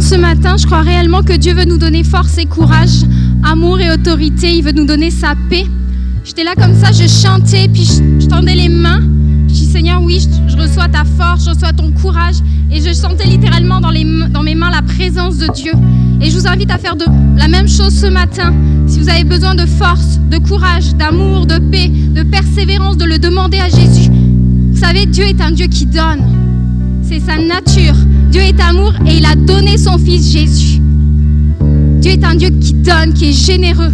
ce matin. Je crois réellement que Dieu veut nous donner force et courage, amour et autorité. Il veut nous donner sa paix. J'étais là comme ça, je chantais, puis je, tendais les mains. Je dis Seigneur, oui, je, reçois ta force, je reçois ton courage. Et je sentais littéralement dans, mes mains la présence de Dieu. Et je vous invite à faire la même chose ce matin. Si vous avez besoin de force, de courage, d'amour, de paix, de persévérance, de le demander à Jésus. Vous savez, Dieu est un Dieu qui donne. C'est sa nature. Dieu est amour et il a donné son Fils Jésus. Dieu est un Dieu qui donne, qui est généreux.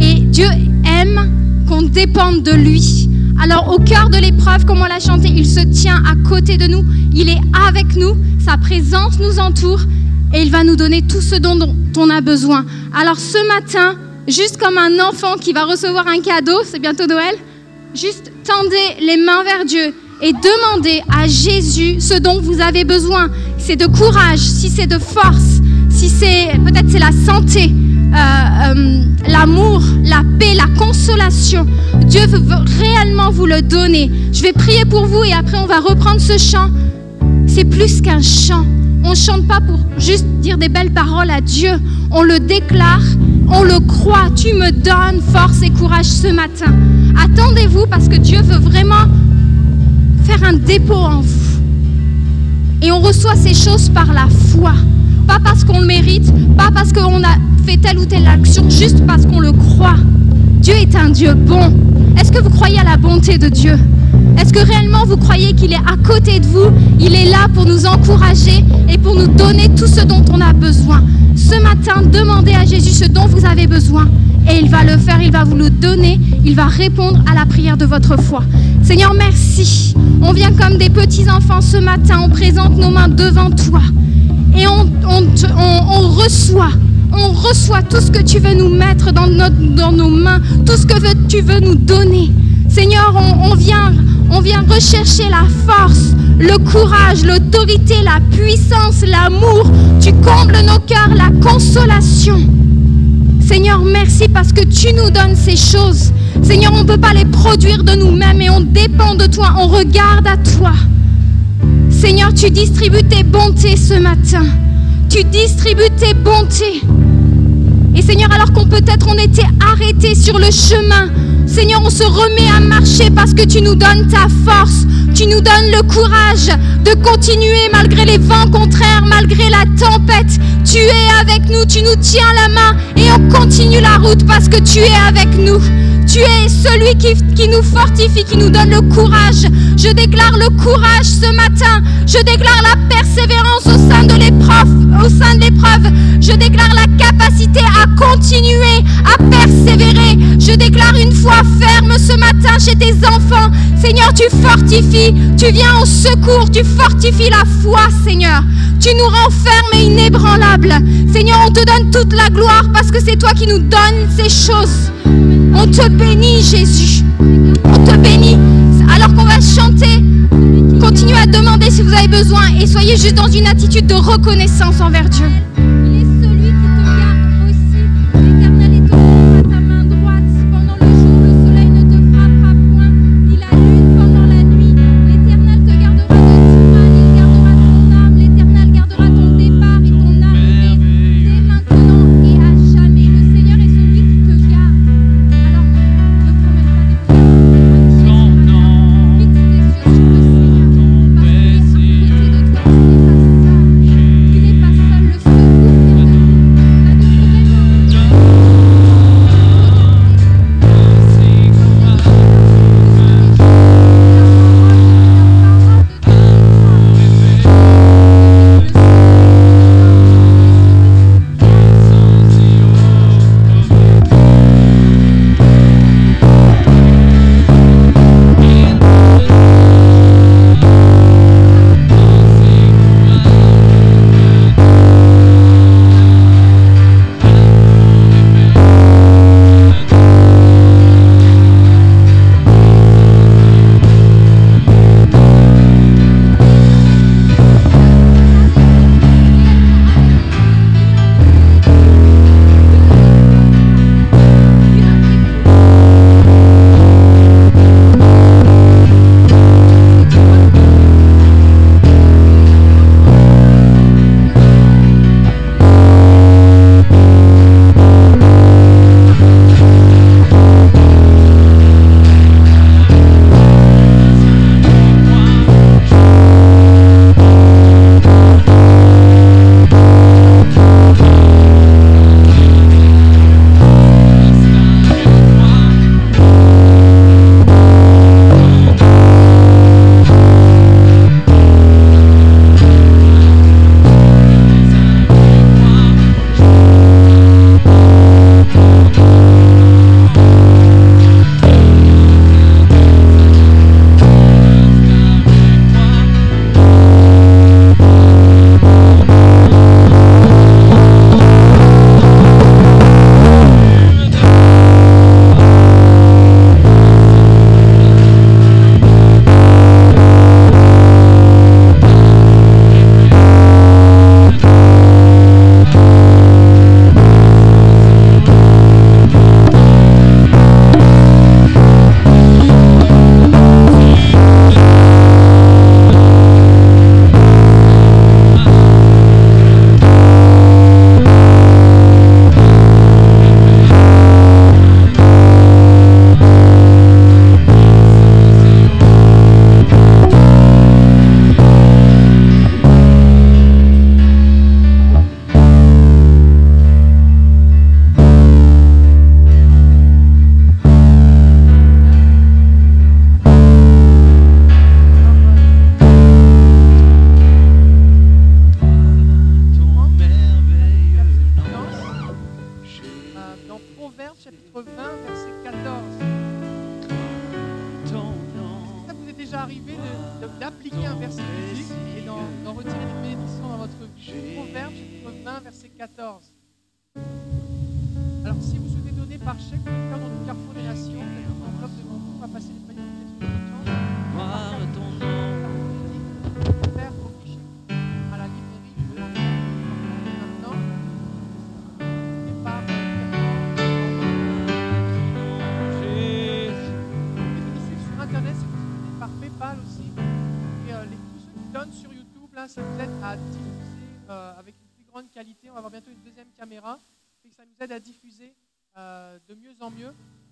Et Dieu aime qu'on dépende de lui. Alors au cœur de l'épreuve, comme on l'a chanté, il se tient à côté de nous, il est avec nous, sa présence nous entoure et il va nous donner tout ce dont on a besoin. Alors ce matin, juste comme un enfant qui va recevoir un cadeau, c'est bientôt Noël, juste tendez les mains vers Dieu et demandez à Jésus ce dont vous avez besoin. C'est de courage, si c'est de force, si c'est peut-être c'est la santé, euh, euh, l'amour, la paix, la consolation. Dieu veut réellement vous le donner. Je vais prier pour vous et après on va reprendre ce chant. C'est plus qu'un chant. On ne chante pas pour juste dire des belles paroles à Dieu. On le déclare, on le croit. Tu me donnes force et courage ce matin. Attendez-vous parce que Dieu veut vraiment faire un dépôt en vous. Et on reçoit ces choses par la foi. Pas parce qu'on le mérite, pas parce qu'on a fait telle ou telle action, juste parce qu'on le croit. Dieu est un Dieu bon. Est-ce que vous croyez à la bonté de Dieu? Est-ce que réellement vous croyez qu'il est à côté de vous? Il est là pour nous encourager et pour nous donner tout ce dont on a besoin. Ce matin, demandez à Jésus ce dont vous avez besoin et il va le faire, il va vous le donner, il va répondre à la prière de votre foi. Seigneur, merci. On vient comme des petits enfants ce matin, on présente nos mains devant toi et on, on, reçoit on reçoit tout ce que tu veux nous mettre dans, notre, dans nos mains, tout ce que tu veux nous donner. Seigneur, on, vient, on vient rechercher la force, le courage, l'autorité, la puissance, l'amour. Tu combles nos cœurs, la consolation. Seigneur, merci parce que tu nous donnes ces choses. Seigneur, on ne peut pas les produire de nous-mêmes et on dépend de toi, on regarde à toi. Seigneur, tu distribues tes bontés ce matin. Tu distribues tes bontés. Et Seigneur, alors qu'on peut-être on était arrêté sur le chemin, Seigneur, on se remet à marcher parce que tu nous donnes ta force. Tu nous donnes le courage de continuer malgré les vents contraires, malgré la tempête. Tu es avec nous, tu nous tiens la main et on continue la route parce que tu es avec nous. Tu es celui qui, nous fortifie, qui nous donne le courage. Je déclare le courage ce matin. Je déclare la persévérance au sein de l'épreuve. Au sein de l'épreuve, je déclare la capacité à continuer, à persévérer. Je déclare une foi ferme ce matin chez tes enfants. Seigneur, tu fortifies, tu viens au secours, tu fortifies la foi, Seigneur. Tu nous rends fermes et inébranlables. Seigneur, on te donne toute la gloire parce que c'est toi qui nous donnes ces choses. On te bénit, Jésus. On te bénit. Alors qu'on va chanter, continuez à demander si vous avez besoin et soyez juste dans une attitude de reconnaissance envers Dieu.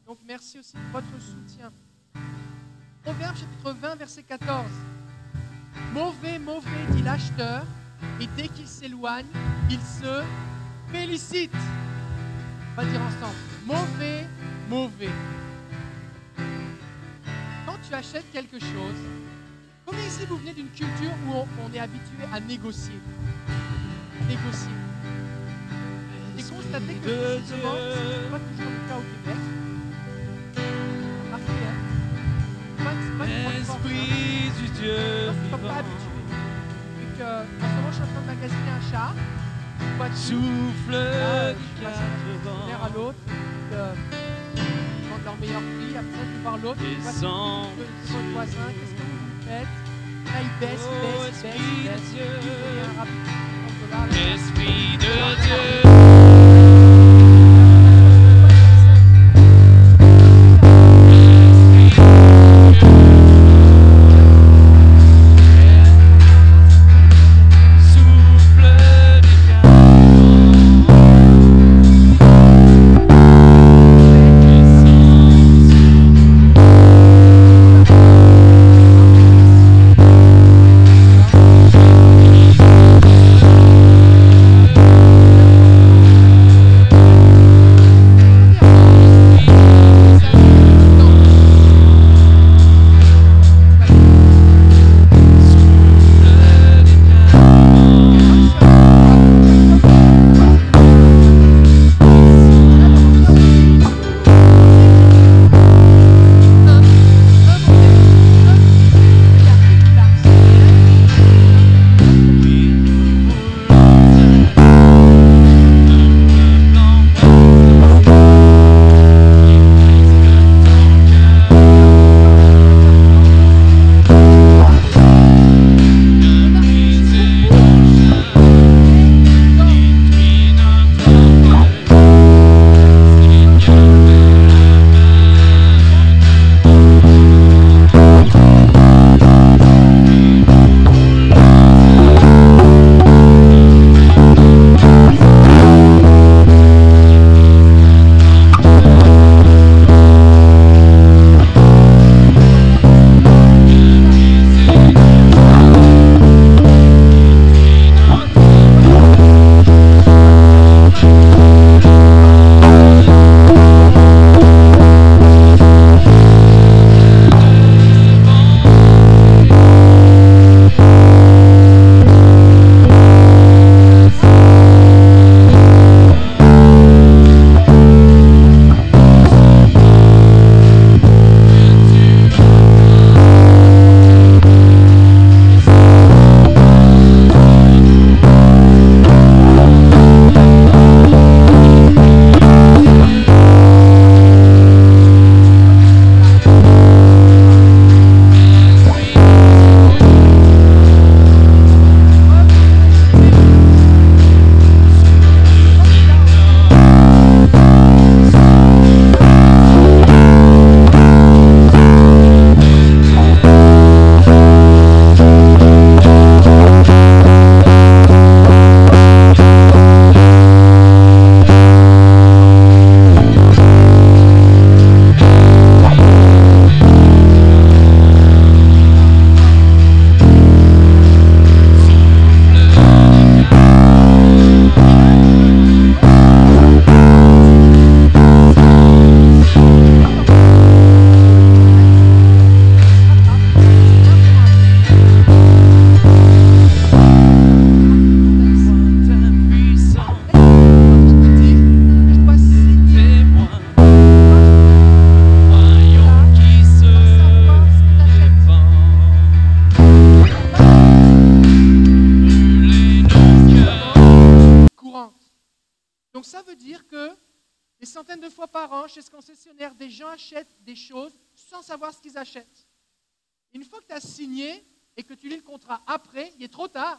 Donc merci aussi de votre soutien. Proverbe chapitre 20, verset 14. Mauvais, mauvais, dit l'acheteur, et dès qu'il s'éloigne, il se félicite. On va dire ensemble. Mauvais, mauvais. Quand tu achètes quelque chose, combien ici vous venez d'une culture où on est habitué à négocier? Négocier. Que de c'est pas toujours le cas au Québec. Remarquez, hein. C'est pas- c'est pas une grande force, hein. Esprit du Dieu Moi, je pas habitué. Et que, en ce moment, je suis en train de magasiner un char. Une voiture. Souffle Là, du je passe d'un l'air à l'autre. De, leur meilleur prix. Après, je vais voir l'autre. je Descends voisin. Qu'est-ce que vous faites Là, il baisse, il Oh, baisse, il baisse, Esprit il de baisse. Dieu. Il devient rapidement 30 dollars. Esprit de Dieu. Achètent des choses sans savoir ce qu'ils achètent. Une fois que tu as signé et que tu lis le contrat après, il est trop tard.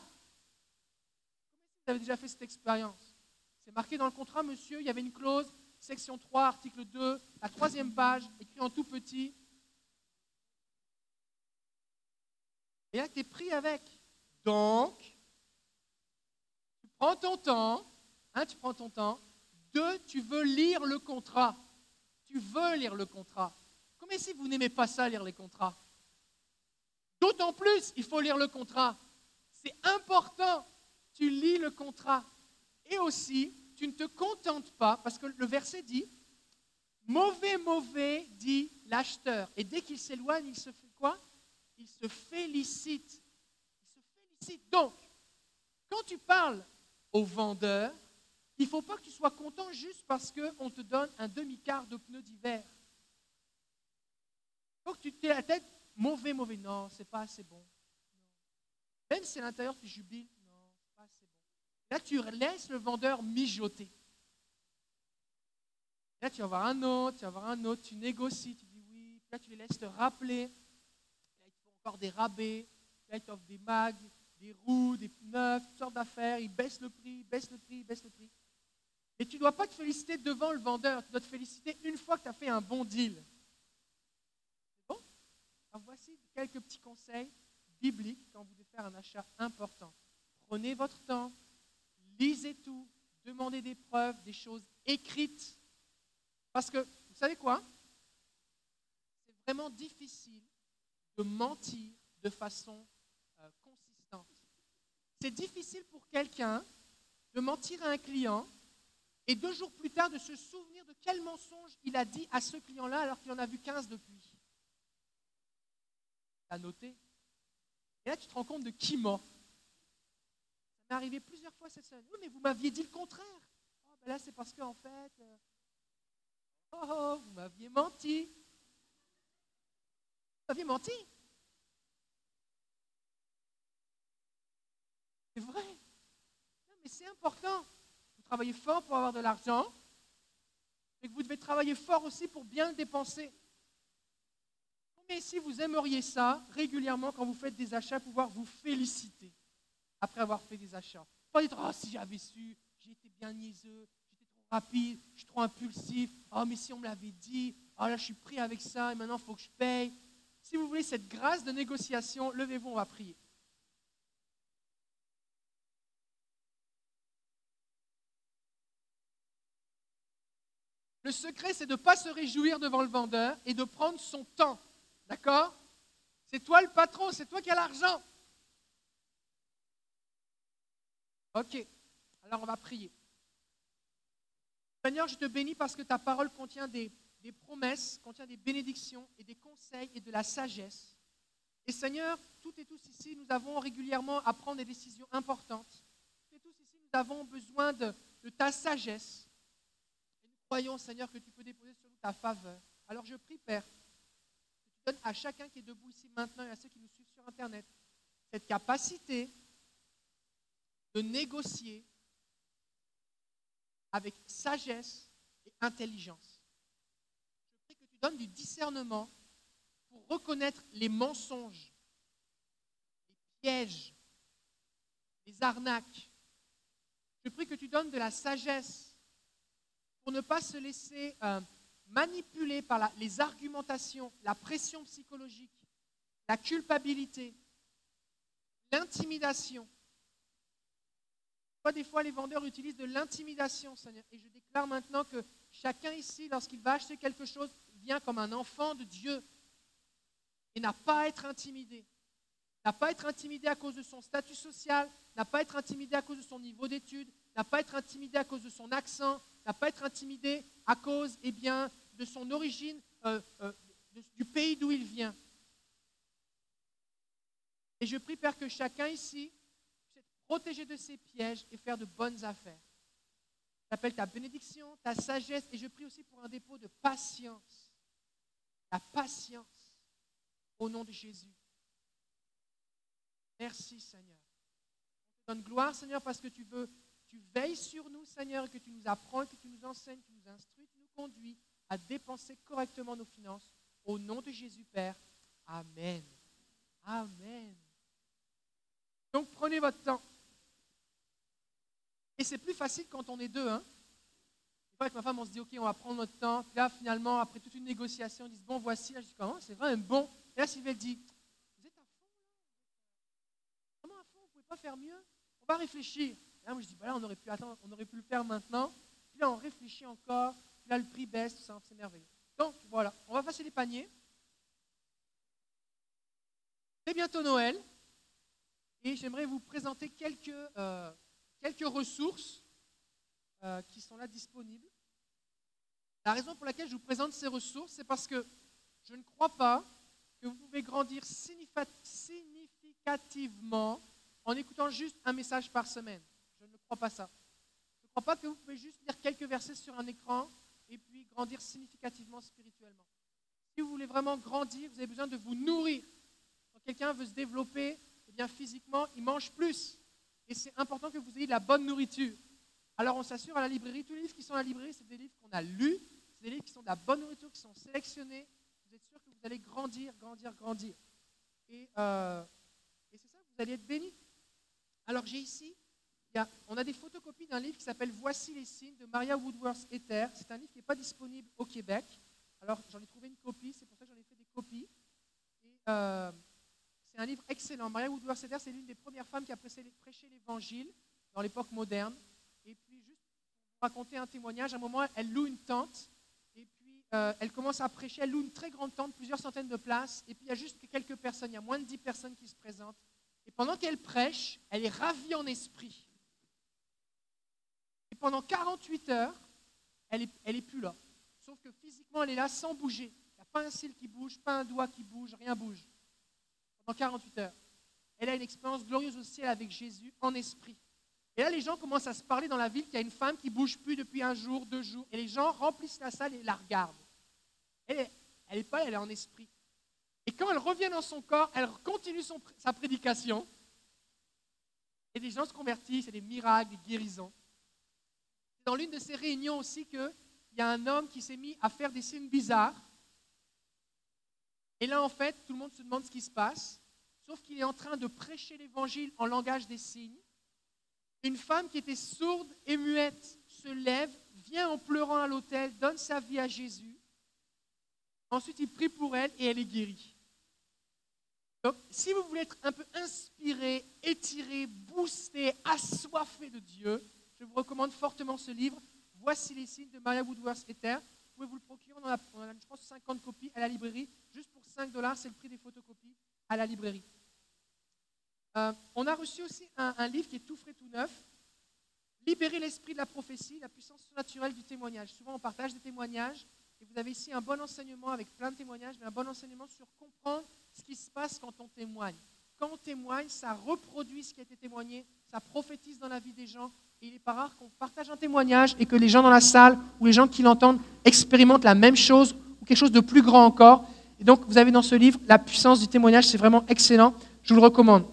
Vous avez déjà fait cette expérience? C'est marqué dans le contrat, monsieur, il y avait une clause, section 3, article 2, la troisième page, écrit en tout petit. Et là, tu es pris avec. Donc, tu prends ton temps, hein, tu prends ton temps. Deux, tu veux lire le contrat. Tu veux lire le contrat. Comme si vous n'aimez pas ça, lire les contrats? D'autant plus, il faut lire le contrat. C'est important. Tu lis le contrat. Et aussi, tu ne te contentes pas, parce que le verset dit, mauvais, mauvais, dit l'acheteur. Et dès qu'il s'éloigne, il se fait quoi? Il se félicite. Il se félicite. Donc, quand tu parles au vendeur, il ne faut pas que tu sois content juste parce qu'on te donne un demi-quart de pneus d'hiver. Il faut que tu aies la tête mauvais, mauvais. Non, c'est pas assez bon. Même si à l'intérieur tu jubiles, non, c'est pas assez bon. Là, tu laisses le vendeur mijoter. Là, tu vas voir un autre, tu vas voir un autre, tu négocies, tu dis oui. là, tu les laisses te rappeler. Là, ils te font encore des rabais. Là, ils t'offrent des mags, des roues, des neufs, toutes sortes d'affaires. Ils baissent le prix, baissent le prix, baissent le prix. Et tu ne dois pas te féliciter devant le vendeur. Tu dois te féliciter une fois que tu as fait un bon deal. Alors voici quelques petits conseils bibliques quand vous devez faire un achat important. Prenez votre temps, lisez tout, demandez des preuves, des choses écrites. Parce que, vous savez quoi? C'est vraiment difficile de mentir de façon euh, consistante. C'est difficile pour quelqu'un de mentir à un client et deux jours plus tard de se souvenir de quel mensonge il a dit à ce client-là alors qu'il en a vu 15 depuis à noter. Et là, tu te rends compte de qui ment. Ça m'est arrivé plusieurs fois cette semaine. Oui, mais vous m'aviez dit le contraire. Oh, ben là, c'est parce qu'en fait, euh, oh, oh, vous m'aviez menti. Vous m'aviez menti. C'est vrai. Non, mais c'est important. Vous travaillez fort pour avoir de l'argent, mais que vous devez travailler fort aussi pour bien le dépenser. Mais si vous aimeriez ça régulièrement quand vous faites des achats, pouvoir vous féliciter après avoir fait des achats. Pas dire, oh, si j'avais su, j'ai été bien niaiseux, j'étais trop rapide, je suis trop impulsif, oh, mais si on me l'avait dit, oh là, je suis pris avec ça et maintenant il faut que je paye. Si vous voulez cette grâce de négociation, levez-vous, on va prier. Le secret, c'est de ne pas se réjouir devant le vendeur et de prendre son temps. D'accord? C'est toi le patron, c'est toi qui as l'argent. Ok, alors on va prier. Seigneur, je te bénis parce que ta parole contient des, promesses, contient des bénédictions et des conseils et de la sagesse. Et Seigneur, toutes et tous ici, nous avons régulièrement à prendre des décisions importantes. Toutes et tous ici, nous avons besoin de, de ta sagesse. Croyons, Seigneur, que tu peux déposer sur ta faveur. Alors je prie, Père, donne à chacun qui est debout ici maintenant et à ceux qui nous suivent sur Internet cette capacité de négocier avec sagesse et intelligence. Je prie que tu donnes du discernement pour reconnaître les mensonges, les pièges, les arnaques. Je prie que tu donnes de la sagesse pour ne pas se laisser euh, manipulé par les argumentations, la pression psychologique, la culpabilité, l'intimidation. Des fois, les vendeurs utilisent de l'intimidation. Et je déclare maintenant que chacun ici, lorsqu'il va acheter quelque chose, vient comme un enfant de Dieu et n'a pas à être intimidé. N'a pas à être intimidé à cause de son statut social, n'a pas à être intimidé à cause de son niveau d'études, n'a pas à être intimidé à cause de son accent, n'a pas être intimidé à cause eh bien, de son origine, euh, euh, du pays d'où il vient. Et je prie, Père, que chacun ici puisse être protégé de ses pièges et faire de bonnes affaires. J'appelle ta bénédiction, ta sagesse, et je prie aussi pour un dépôt de patience. La patience au nom de Jésus. Merci, Seigneur. Donne gloire, Seigneur, parce que tu veux tu veilles sur nous, Seigneur, et que tu nous apprends, que tu nous enseignes, que tu nous instruis, tu nous conduis à dépenser correctement nos finances. Au nom de Jésus, Père. Amen. Amen. Donc prenez votre temps. Et c'est plus facile quand on est deux. Hein. Des avec ma femme, on se dit, OK, on va prendre notre temps. Puis là, finalement, après toute une négociation, on dit, bon, voici. Là, je dis, comment? C'est vraiment bon. Et là, Sylvie dit, vous êtes à fond, là Vraiment à fond, vous ne pouvez pas faire mieux On va réfléchir. Là, moi, je dis, bah là, on aurait pu attendre, on aurait pu le faire maintenant. Puis là, on réfléchit encore. Puis là, le prix baisse, tout ça, c'est merveilleux. Donc, voilà, on va passer les paniers. C'est bientôt Noël. Et j'aimerais vous présenter quelques, euh, quelques ressources euh, qui sont là disponibles. La raison pour laquelle je vous présente ces ressources, c'est parce que je ne crois pas que vous pouvez grandir significativement en écoutant juste un message par semaine. Crois pas ça. Je ne crois pas que vous pouvez juste lire quelques versets sur un écran et puis grandir significativement spirituellement. Si vous voulez vraiment grandir, vous avez besoin de vous nourrir. Quand quelqu'un veut se développer, eh bien physiquement, il mange plus. Et c'est important que vous ayez de la bonne nourriture. Alors on s'assure à la librairie, tous les livres qui sont à la librairie, c'est des livres qu'on a lus, c'est des livres qui sont de la bonne nourriture, qui sont sélectionnés. Vous êtes sûr que vous allez grandir, grandir, grandir. Et, euh, et c'est ça, vous allez être bénis. Alors j'ai ici, on a des photocopies d'un livre qui s'appelle Voici les signes de Maria Woodworth Ether. C'est un livre qui n'est pas disponible au Québec. Alors j'en ai trouvé une copie, c'est pour ça que j'en ai fait des copies. Euh, c'est un livre excellent. Maria Woodworth Ether, c'est l'une des premières femmes qui a prêché l'évangile dans l'époque moderne. Et puis, juste pour raconter un témoignage, à un moment, elle loue une tente. Et puis, euh, elle commence à prêcher. Elle loue une très grande tente, plusieurs centaines de places. Et puis, il y a juste quelques personnes. Il y a moins de dix personnes qui se présentent. Et pendant qu'elle prêche, elle est ravie en esprit. Pendant 48 heures, elle n'est elle est plus là. Sauf que physiquement, elle est là sans bouger. Il n'y a pas un cil qui bouge, pas un doigt qui bouge, rien bouge en 48 heures. Elle a une expérience glorieuse au ciel avec Jésus en esprit. Et là, les gens commencent à se parler dans la ville qu'il y a une femme qui bouge plus depuis un jour, deux jours. Et les gens remplissent la salle et la regardent. Elle n'est pas elle est en esprit. Et quand elle revient dans son corps, elle continue sa prédication. Et les gens se convertissent, c'est des miracles, des guérisons. Dans l'une de ces réunions aussi qu'il y a un homme qui s'est mis à faire des signes bizarres. Et là, en fait, tout le monde se demande ce qui se passe, sauf qu'il est en train de prêcher l'évangile en langage des signes. Une femme qui était sourde et muette se lève, vient en pleurant à l'autel, donne sa vie à Jésus. Ensuite, il prie pour elle et elle est guérie. Donc, si vous voulez être un peu inspiré, étiré, boosté, assoiffé de Dieu, je vous recommande fortement ce livre. Voici les signes de Maria Woodworth Ether. Vous pouvez vous le procurer. On en a, je pense, 50 copies à la librairie. Juste pour 5 dollars, c'est le prix des photocopies à la librairie. Euh, on a reçu aussi un, livre qui est tout frais, tout neuf. Libérer l'esprit de la prophétie, la puissance naturelle du témoignage. Souvent, on partage des témoignages. Et vous avez ici un bon enseignement avec plein de témoignages, mais un bon enseignement sur comprendre ce qui se passe quand on témoigne. Quand on témoigne, ça reproduit ce qui a été témoigné, ça prophétise dans la vie des gens, il n'est pas rare qu'on partage un témoignage et que les gens dans la salle ou les gens qui l'entendent expérimentent la même chose ou quelque chose de plus grand encore. Et donc, vous avez dans ce livre la puissance du témoignage, c'est vraiment excellent. Je vous le recommande.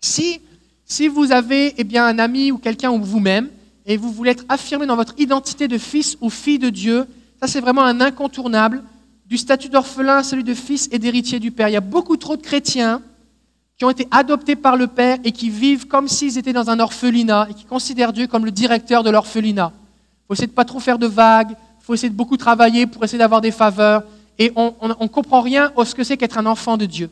Si, si vous avez eh bien, un ami ou quelqu'un ou vous-même et vous voulez être affirmé dans votre identité de fils ou fille de Dieu, ça c'est vraiment un incontournable. Du statut d'orphelin à celui de fils et d'héritier du Père. Il y a beaucoup trop de chrétiens qui ont été adoptés par le Père et qui vivent comme s'ils étaient dans un orphelinat et qui considèrent Dieu comme le directeur de l'orphelinat. Il faut essayer de ne pas trop faire de vagues, il faut essayer de beaucoup travailler pour essayer d'avoir des faveurs et on ne comprend rien à ce que c'est qu'être un enfant de Dieu.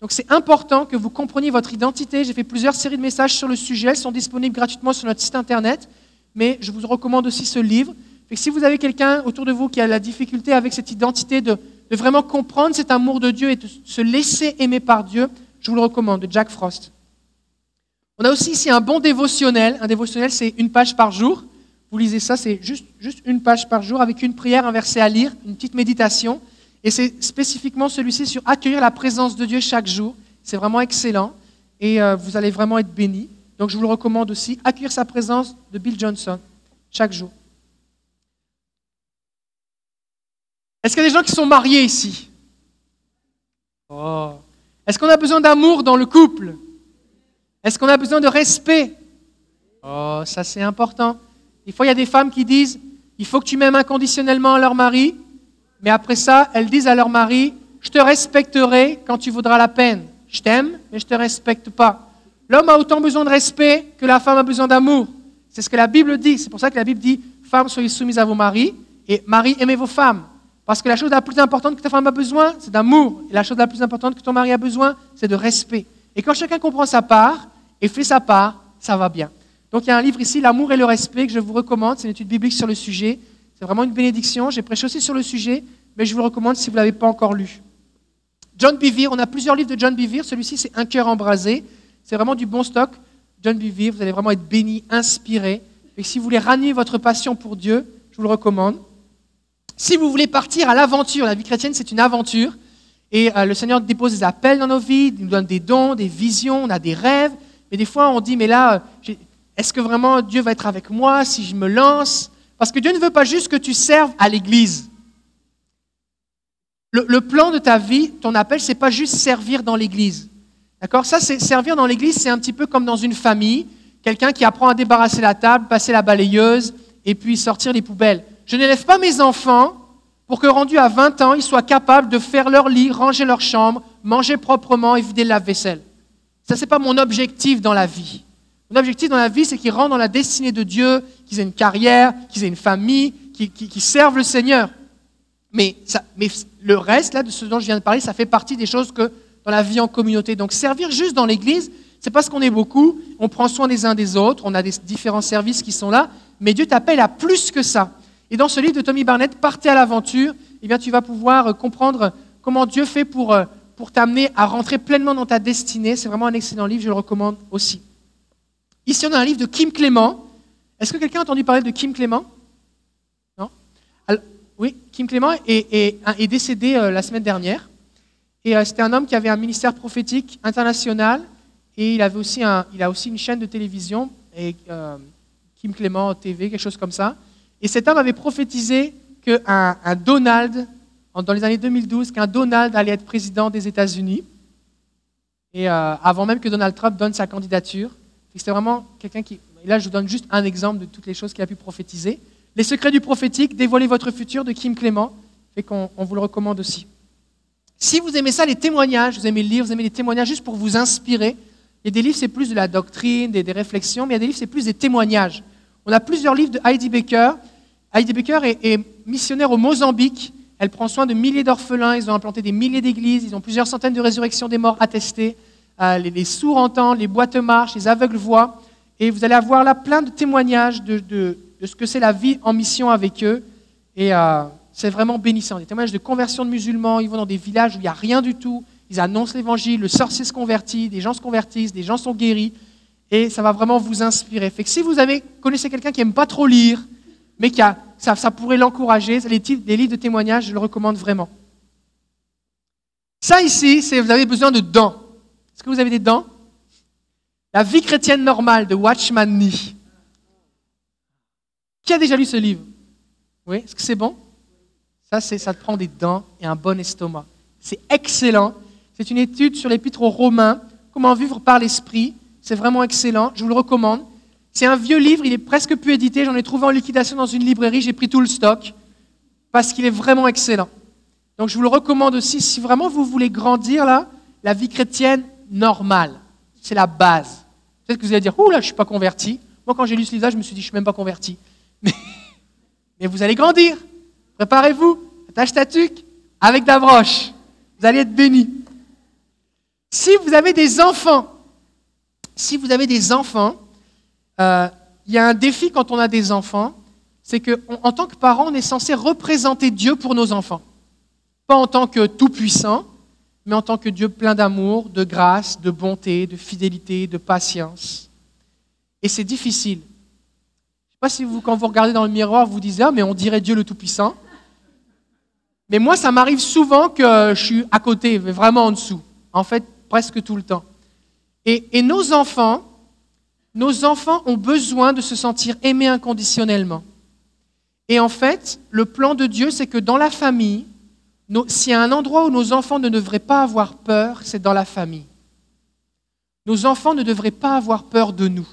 Donc c'est important que vous compreniez votre identité. J'ai fait plusieurs séries de messages sur le sujet, elles sont disponibles gratuitement sur notre site internet, mais je vous recommande aussi ce livre. si vous avez quelqu'un autour de vous qui a la difficulté avec cette identité de, de vraiment comprendre cet amour de Dieu et de se laisser aimer par Dieu, je vous le recommande, de Jack Frost. On a aussi ici un bon dévotionnel. Un dévotionnel, c'est une page par jour. Vous lisez ça, c'est juste, juste une page par jour avec une prière, un verset à lire, une petite méditation. Et c'est spécifiquement celui-ci sur accueillir la présence de Dieu chaque jour. C'est vraiment excellent et euh, vous allez vraiment être bénis. Donc je vous le recommande aussi. Accueillir sa présence de Bill Johnson chaque jour. Est-ce qu'il y a des gens qui sont mariés ici? Oh. Est-ce qu'on a besoin d'amour dans le couple? Est-ce qu'on a besoin de respect? Oh, ça c'est important. Des fois, il y a des femmes qui disent, il faut que tu m'aimes inconditionnellement leur mari, mais après ça, elles disent à leur mari, je te respecterai quand tu vaudras la peine. Je t'aime, mais je ne te respecte pas. L'homme a autant besoin de respect que la femme a besoin d'amour. C'est ce que la Bible dit. C'est pour ça que la Bible dit, femmes, soyez soumises à vos maris, et maris, aimez vos femmes. Parce que la chose la plus importante que ta femme a besoin, c'est d'amour. Et la chose la plus importante que ton mari a besoin, c'est de respect. Et quand chacun comprend sa part et fait sa part, ça va bien. Donc il y a un livre ici, L'amour et le respect, que je vous recommande. C'est une étude biblique sur le sujet. C'est vraiment une bénédiction. J'ai prêché aussi sur le sujet, mais je vous le recommande si vous ne l'avez pas encore lu. John Bevere, on a plusieurs livres de John Bevere. Celui-ci, c'est Un cœur embrasé. C'est vraiment du bon stock. John Bevere, vous allez vraiment être béni, inspiré. Et si vous voulez ranier votre passion pour Dieu, je vous le recommande. Si vous voulez partir à l'aventure, la vie chrétienne, c'est une aventure. Et euh, le Seigneur dépose des appels dans nos vies, il nous donne des dons, des visions, on a des rêves. Mais des fois, on dit, mais là, euh, est-ce que vraiment Dieu va être avec moi si je me lance? Parce que Dieu ne veut pas juste que tu serves à l'Église. Le, plan de ta vie, ton appel, c'est pas juste servir dans l'Église. D'accord? Ça, c'est servir dans l'Église, c'est un petit peu comme dans une famille. Quelqu'un qui apprend à débarrasser la table, passer la balayeuse et puis sortir les poubelles. Je n'élève pas mes enfants pour que, rendus à 20 ans, ils soient capables de faire leur lit, ranger leur chambre, manger proprement et vider le lave-vaisselle. Ça, n'est pas mon objectif dans la vie. Mon objectif dans la vie, c'est qu'ils rentrent dans la destinée de Dieu, qu'ils aient une carrière, qu'ils aient une famille, qu'ils servent le Seigneur. Mais, le reste, là, de ce dont je viens de parler, ça fait partie des choses que dans la vie en communauté. Donc servir juste dans l'Église, c'est parce qu'on est beaucoup, on prend soin des uns des autres, on a des différents services qui sont là, mais Dieu t'appelle à plus que ça. Et dans ce livre de Tommy Barnett, Partez à l'aventure, eh bien, tu vas pouvoir euh, comprendre comment Dieu fait pour, euh, pour t'amener à rentrer pleinement dans ta destinée. C'est vraiment un excellent livre, je le recommande aussi. Ici, on a un livre de Kim Clément. Est-ce que quelqu'un a entendu parler de Kim Clément? Oui, Kim Clément est, décédé euh, la semaine dernière. Et c'était un homme qui avait un ministère prophétique international et il, avait aussi il a aussi une chaîne de télévision, et, Kim Clément TV, quelque chose comme ça. Et cet homme avait prophétisé qu'un un Donald, dans les années 2012, qu'un Donald allait être président des États-Unis. Et avant même que Donald Trump donne sa candidature. C'était vraiment quelqu'un qui. Et là, je vous donne juste un exemple de toutes les choses qu'il a pu prophétiser. Les secrets du prophétique, dévoiler votre futur de Kim Clément, et qu'on on vous le recommande aussi. Si vous aimez ça, les témoignages, vous aimez lire, vous aimez les témoignages juste pour vous inspirer, il y a des livres, c'est plus de la doctrine, des, réflexions, mais il y a des livres, c'est plus des témoignages. On a plusieurs livres de Heidi Baker. Heidi Baker est, missionnaire au Mozambique. Elle prend soin de milliers d'orphelins. Ils ont implanté des milliers d'églises. Ils ont plusieurs centaines de résurrections des morts attestées. Euh, les, sourds entendent, les boîtes marchent, les aveugles voient. Et vous allez avoir là plein de témoignages de, de ce que c'est la vie en mission avec eux. Et euh, c'est vraiment bénissant. Des témoignages de conversion de musulmans, ils vont dans des villages où il n'y a rien du tout, ils annoncent l'évangile, le sorcier se convertit, des gens se convertissent, des gens sont guéris, et ça va vraiment vous inspirer. Fait que si vous avez, connaissez quelqu'un qui n'aime pas trop lire, mais qui a, ça, ça pourrait l'encourager, les, les livres de témoignages, je le recommande vraiment. Ça ici, c'est vous avez besoin de dents. Est-ce que vous avez des dents? La vie chrétienne normale de Watchman Nee. Qui a déjà lu ce livre? Oui, est-ce que c'est bon? Ça, ça te prend des dents et un bon estomac. C'est excellent. C'est une étude sur l'épître aux Romains, comment vivre par l'esprit. C'est vraiment excellent, je vous le recommande. C'est un vieux livre, il est presque plus édité. J'en ai trouvé en liquidation dans une librairie, j'ai pris tout le stock parce qu'il est vraiment excellent. Donc je vous le recommande aussi si vraiment vous voulez grandir là, la vie chrétienne normale. C'est la base. Peut-être que vous allez dire, ouh là, je ne suis pas converti. Moi, quand j'ai lu ce livre je me suis dit, je ne suis même pas converti. Mais, vous allez grandir. Préparez-vous. Attache ta tuque avec ta broche. Vous allez être bénis. Si vous avez des enfants, si vous avez des enfants, euh, il y a un défi quand on a des enfants, c'est qu'en tant que parents, on est censé représenter Dieu pour nos enfants. Pas en tant que tout-puissant, mais en tant que Dieu plein d'amour, de grâce, de bonté, de fidélité, de patience. Et c'est difficile sais pas si vous, quand vous regardez dans le miroir, vous disiez Ah, mais on dirait Dieu le Tout-Puissant. Mais moi, ça m'arrive souvent que je suis à côté, vraiment en dessous. En fait, presque tout le temps. Et nos enfants, nos enfants ont besoin de se sentir aimés inconditionnellement. Et en fait, le plan de Dieu, c'est que dans la famille, s'il y a un endroit où nos enfants ne devraient pas avoir peur, c'est dans la famille. Nos enfants ne devraient pas avoir peur de nous.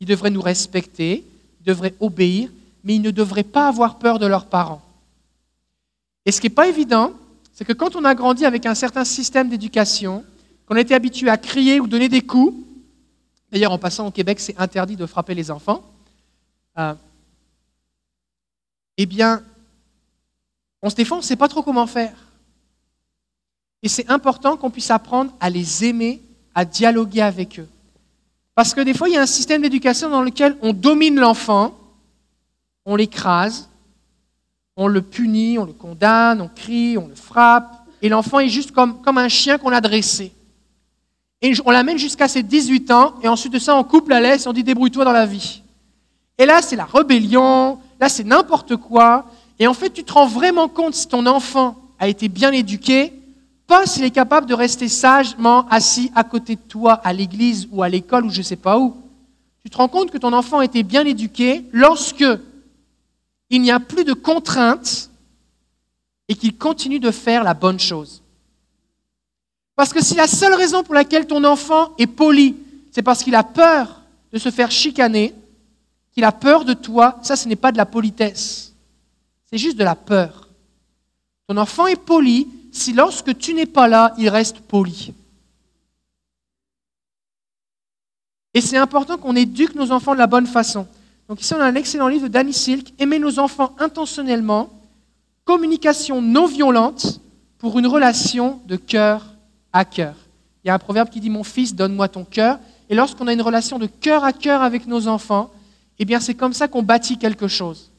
ils devraient nous respecter, ils devraient obéir, mais ils ne devraient pas avoir peur de leurs parents. Et ce qui n'est pas évident, c'est que quand on a grandi avec un certain système d'éducation, qu'on était habitué à crier ou donner des coups, d'ailleurs en passant au Québec, c'est interdit de frapper les enfants, euh, eh bien, on se défend, on ne sait pas trop comment faire. Et c'est important qu'on puisse apprendre à les aimer, à dialoguer avec eux. Parce que des fois, il y a un système d'éducation dans lequel on domine l'enfant, on l'écrase, on le punit, on le condamne, on crie, on le frappe, et l'enfant est juste comme, comme un chien qu'on a dressé. Et on l'amène jusqu'à ses 18 ans, et ensuite de ça, on coupe la laisse on dit débrouille-toi dans la vie. Et là, c'est la rébellion, là, c'est n'importe quoi. Et en fait, tu te rends vraiment compte si ton enfant a été bien éduqué, pas s'il est capable de rester sagement assis à côté de toi à l'église ou à l'école ou je ne sais pas où. Tu te rends compte que ton enfant a été bien éduqué lorsque il n'y a plus de contraintes et qu'il continue de faire la bonne chose. Parce que si la seule raison pour laquelle ton enfant est poli, c'est parce qu'il a peur de se faire chicaner, qu'il a peur de toi, ça ce n'est pas de la politesse. C'est juste de la peur. Ton enfant est poli si lorsque tu n'es pas là, il reste poli. Et c'est important qu'on éduque nos enfants de la bonne façon. Donc ici, on a un excellent livre de Danny Silk, Aimer nos enfants intentionnellement, communication non violente pour une relation de cœur à cœur. Il y a un proverbe qui dit Mon fils, donne-moi ton cœur. Et lorsqu'on a une relation de cœur à cœur avec nos enfants, eh bien, c'est comme ça qu'on bâtit quelque chose.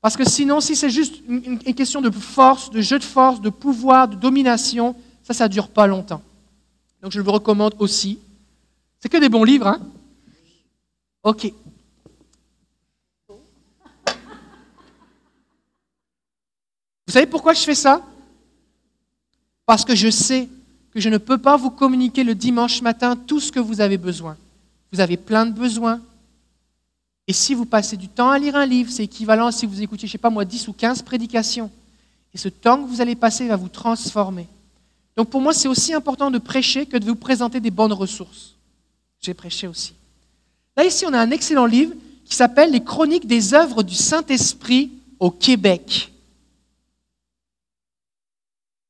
Parce que sinon, si c'est juste une, question de force, de jeu de force, de pouvoir, de domination, ça, ça ne dure pas longtemps. Donc, je vous recommande aussi. C'est que des bons livres, hein? Ok. Vous savez pourquoi je fais ça? Parce que je sais je ne peux pas vous communiquer le dimanche matin tout ce que vous avez besoin. Vous avez plein de besoins. Et si vous passez du temps à lire un livre, c'est équivalent si vous écoutez, je ne sais pas moi, 10 ou 15 prédications. Et ce temps que vous allez passer va vous transformer. Donc pour moi, c'est aussi important de prêcher que de vous présenter des bonnes ressources. J'ai prêché aussi. Là, ici, on a un excellent livre qui s'appelle Les chroniques des œuvres du Saint-Esprit au Québec.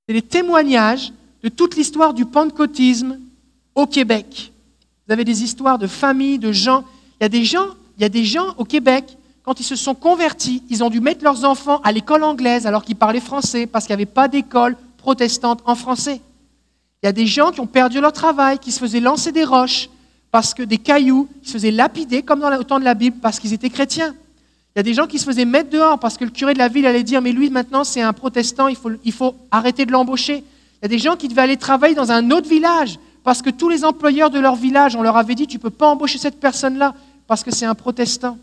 C'est les témoignages de toute l'histoire du pentecôtisme au Québec. Vous avez des histoires de familles, de gens. Il y a des gens, au Québec, quand ils se sont convertis, ils ont dû mettre leurs enfants à l'école anglaise alors qu'ils parlaient français parce qu'il n'y avait pas d'école protestante en français. Il y a des gens qui ont perdu leur travail, qui se faisaient lancer des roches parce que des cailloux, qui se faisaient lapider comme dans le temps de la Bible parce qu'ils étaient chrétiens. Il y a des gens qui se faisaient mettre dehors parce que le curé de la ville allait dire Mais lui, maintenant, c'est un protestant, il faut arrêter de l'embaucher. Il y a des gens qui devaient aller travailler dans un autre village parce que tous les employeurs de leur village, on leur avait dit Tu ne peux pas embaucher cette personne-là parce que c'est un protestant.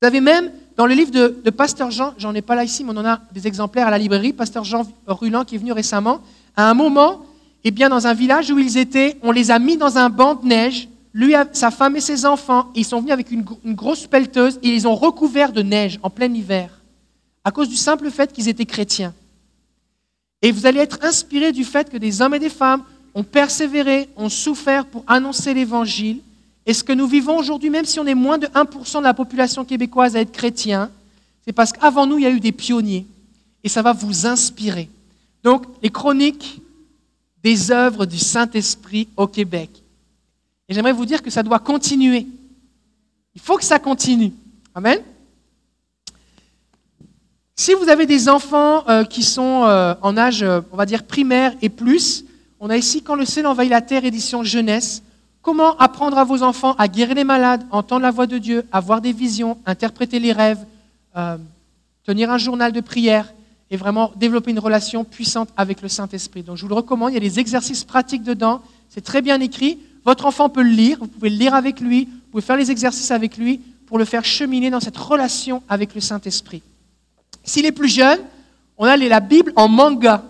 Vous avez même, dans le livre de, Pasteur Jean, j'en ai pas là ici, mais on en a des exemplaires à la librairie, Pasteur Jean Ruland qui est venu récemment, à un moment, eh bien, dans un village où ils étaient, on les a mis dans un banc de neige lui, sa femme et ses enfants, ils sont venus avec une, grosse pelleteuse et ils ont recouvert de neige en plein hiver, à cause du simple fait qu'ils étaient chrétiens. Et vous allez être inspiré du fait que des hommes et des femmes ont persévéré, ont souffert pour annoncer l'Évangile. Et ce que nous vivons aujourd'hui, même si on est moins de 1% de la population québécoise à être chrétien, c'est parce qu'avant nous, il y a eu des pionniers. Et ça va vous inspirer. Donc, les chroniques des œuvres du Saint-Esprit au Québec. Et j'aimerais vous dire que ça doit continuer. Il faut que ça continue. Amen. Si vous avez des enfants euh, qui sont euh, en âge, euh, on va dire, primaire et plus, on a ici Quand le ciel envahit la terre, édition jeunesse. Comment apprendre à vos enfants à guérir les malades, entendre la voix de Dieu, avoir des visions, interpréter les rêves, tenir un journal de prière et vraiment développer une relation puissante avec le Saint-Esprit. Donc je vous le recommande, il y a des exercices pratiques dedans, c'est très bien écrit. Votre enfant peut le lire, vous pouvez le lire avec lui, vous pouvez faire les exercices avec lui pour le faire cheminer dans cette relation avec le Saint-Esprit. S'il est plus jeune, on a la Bible en manga.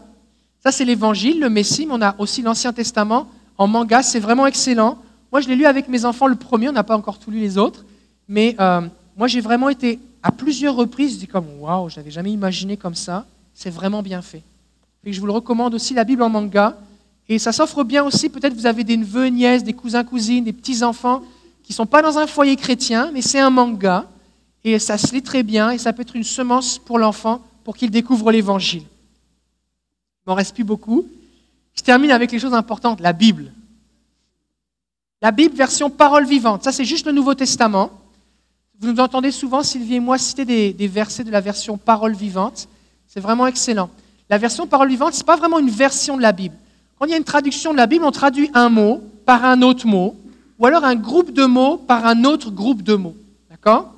Ça, c'est l'Évangile, le Messie, mais on a aussi l'Ancien Testament en manga. C'est vraiment excellent. Moi, je l'ai lu avec mes enfants le premier, on n'a pas encore tout lu les autres. Mais euh, moi, j'ai vraiment été à plusieurs reprises, je dis comme waouh, je n'avais jamais imaginé comme ça. C'est vraiment bien fait. Et je vous le recommande aussi, la Bible en manga. Et ça s'offre bien aussi, peut-être vous avez des neveux, nièces, des cousins, cousines, des petits-enfants. qui ne sont pas dans un foyer chrétien, mais c'est un manga, et ça se lit très bien, et ça peut être une semence pour l'enfant pour qu'il découvre l'Évangile. Il m'en reste plus beaucoup. Je termine avec les choses importantes, la Bible. La Bible version parole vivante, ça c'est juste le Nouveau Testament. Vous nous entendez souvent, Sylvie et moi, citer des, des versets de la version parole vivante. C'est vraiment excellent. La version parole vivante, ce n'est pas vraiment une version de la Bible. Quand il y a une traduction de la Bible, on traduit un mot par un autre mot, ou alors un groupe de mots par un autre groupe de mots. D'accord?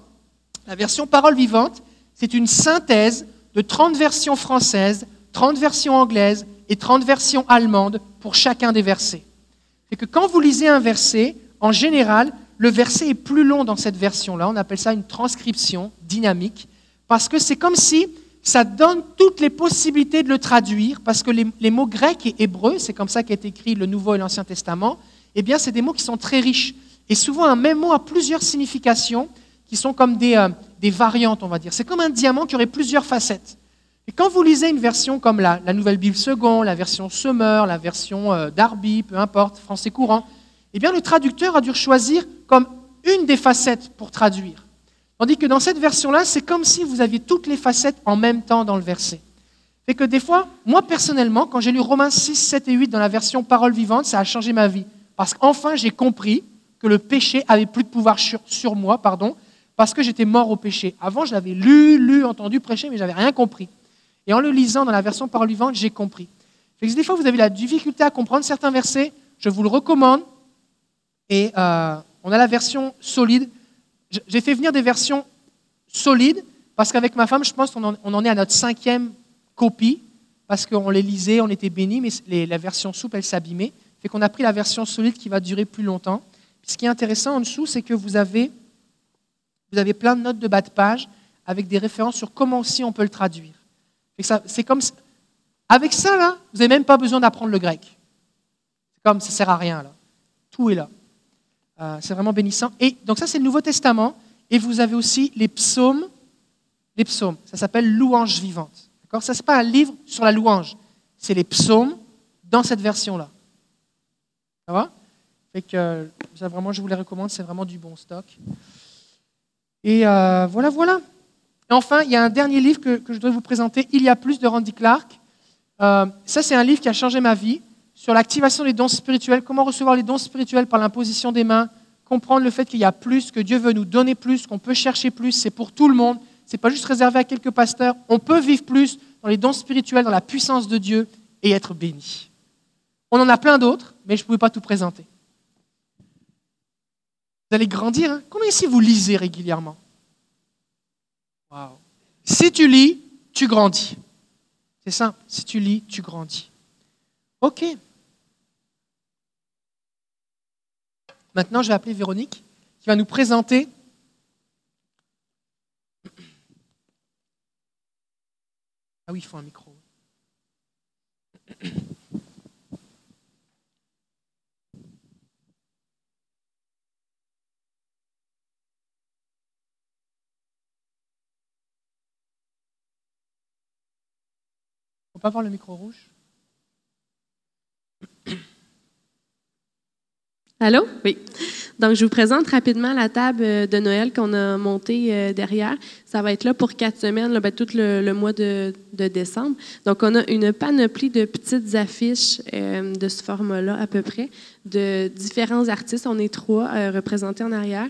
La version parole vivante, c'est une synthèse de 30 versions françaises, 30 versions anglaises et 30 versions allemandes pour chacun des versets. C'est que quand vous lisez un verset, en général, le verset est plus long dans cette version-là. On appelle ça une transcription dynamique, parce que c'est comme si ça donne toutes les possibilités de le traduire, parce que les, mots grecs et hébreux, c'est comme ça qu'est écrit le Nouveau et l'Ancien Testament, eh bien, c'est des mots qui sont très riches. Et souvent, un même mot a plusieurs significations qui sont comme des, euh, des variantes, on va dire. C'est comme un diamant qui aurait plusieurs facettes. Et quand vous lisez une version comme la, Nouvelle Bible Second, la version Summer, la version euh, Darby, peu importe, français courant, eh bien, le traducteur a dû choisir comme une des facettes pour traduire. Tandis que dans cette version-là, c'est comme si vous aviez toutes les facettes en même temps dans le verset. Fait que des fois, moi personnellement, quand j'ai lu Romains 6, 7 et 8 dans la version parole vivante, ça a changé ma vie. Parce qu'enfin, j'ai compris que le péché avait plus de pouvoir sur, sur moi, pardon, parce que j'étais mort au péché. Avant, je l'avais lu, lu, entendu prêcher, mais je n'avais rien compris. Et en le lisant dans la version parole vivante, j'ai compris. Fait que des fois, vous avez la difficulté à comprendre certains versets, je vous le recommande. Et euh, on a la version solide. J'ai fait venir des versions solides parce qu'avec ma femme, je pense qu'on en, est à notre cinquième copie parce qu'on les lisait, on était bénis, mais la version souple, elle s'abîmait. Fait qu'on a pris la version solide qui va durer plus longtemps. ce qui est intéressant en dessous, c'est que vous avez, vous avez plein de notes de bas de page avec des références sur comment aussi on peut le traduire. C'est comme avec ça là, vous n'avez même pas besoin d'apprendre le grec. C'est comme ça sert à rien là. Tout est là. Euh, c'est vraiment bénissant. Et donc ça, c'est le Nouveau Testament. Et vous avez aussi les psaumes. Les psaumes, ça s'appelle louange vivante. D'accord? Ça, ce n'est pas un livre sur la louange. C'est les psaumes dans cette version-là. Ça va? Ça, vraiment, je vous les recommande. C'est vraiment du bon stock. Et euh, voilà, voilà. Et enfin, il y a un dernier livre que, je dois vous présenter. Il y a plus de Randy Clark. Euh, ça, c'est un livre qui a changé ma vie sur l'activation des dons spirituels, comment recevoir les dons spirituels par l'imposition des mains, comprendre le fait qu'il y a plus, que Dieu veut nous donner plus, qu'on peut chercher plus, c'est pour tout le monde, ce n'est pas juste réservé à quelques pasteurs, on peut vivre plus dans les dons spirituels, dans la puissance de Dieu et être béni. On en a plein d'autres, mais je ne pouvais pas tout présenter. Vous allez grandir. Hein Combien ici vous lisez régulièrement Si tu lis, tu grandis. C'est simple. Si tu lis, tu grandis. OK. Maintenant, je vais appeler Véronique qui va nous présenter Ah oui, il faut un micro. On peut pas voir le micro rouge Allô? Oui. Donc, je vous présente rapidement la table euh, de Noël qu'on a montée euh, derrière. Ça va être là pour quatre semaines, ben, tout le, mois de, décembre. Donc, on a une panoplie de petites affiches euh, de ce format-là, à peu près, de différents artistes. On est trois représentés en arrière.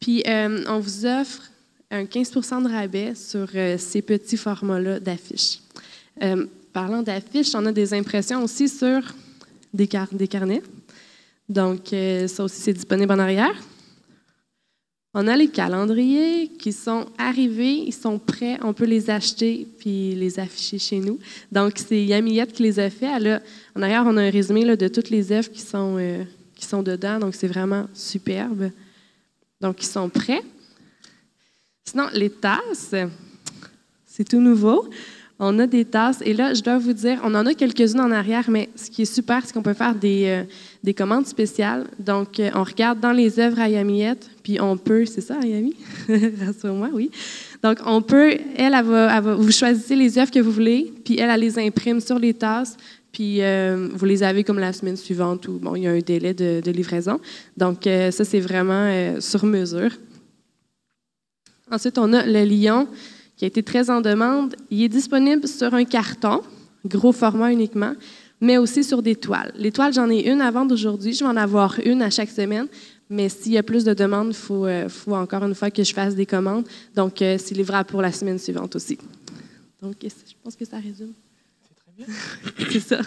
Puis, on vous offre un 15% de rabais sur ces petits formats-là d'affiches. Parlant d'affiches, on a des impressions aussi sur des, carnets. Donc, euh, ça aussi, c'est disponible en arrière. On a les calendriers qui sont arrivés, ils sont prêts, on peut les acheter puis les afficher chez nous. Donc, c'est Yamiyette qui les a fait. en arrière, on a un résumé de toutes les œuvres euh, qui sont dedans, donc c'est vraiment superbe. Donc, ils sont prêts. Sinon, les tasses, c'est tout nouveau. On a des tasses. Et là, je dois vous dire, on en a quelques-unes en arrière, mais ce qui est super, c'est qu'on peut faire des, euh, des commandes spéciales. Donc, euh, on regarde dans les œuvres à Yamiette, puis on peut, c'est ça, Yami? Rassure-moi, oui. Donc, on peut, elle, va, vous choisissez les œuvres que vous voulez, puis elle, les imprime sur les tasses, Puis euh, vous les avez comme la semaine suivante où bon, il y a un délai de, livraison. Donc ça, c'est vraiment sur mesure. Ensuite, on a le lion qui a été très en demande. Il est disponible sur un carton, gros format uniquement, mais aussi sur des toiles. Les toiles, j'en ai une à vendre aujourd'hui. Je vais en avoir une à chaque semaine. Mais s'il y a plus de demandes, il faut, euh, faut encore une fois que je fasse des commandes. Donc, euh, c'est livrable pour la semaine suivante aussi. Donc, je pense que ça résume? C'est très bien. C'est ça.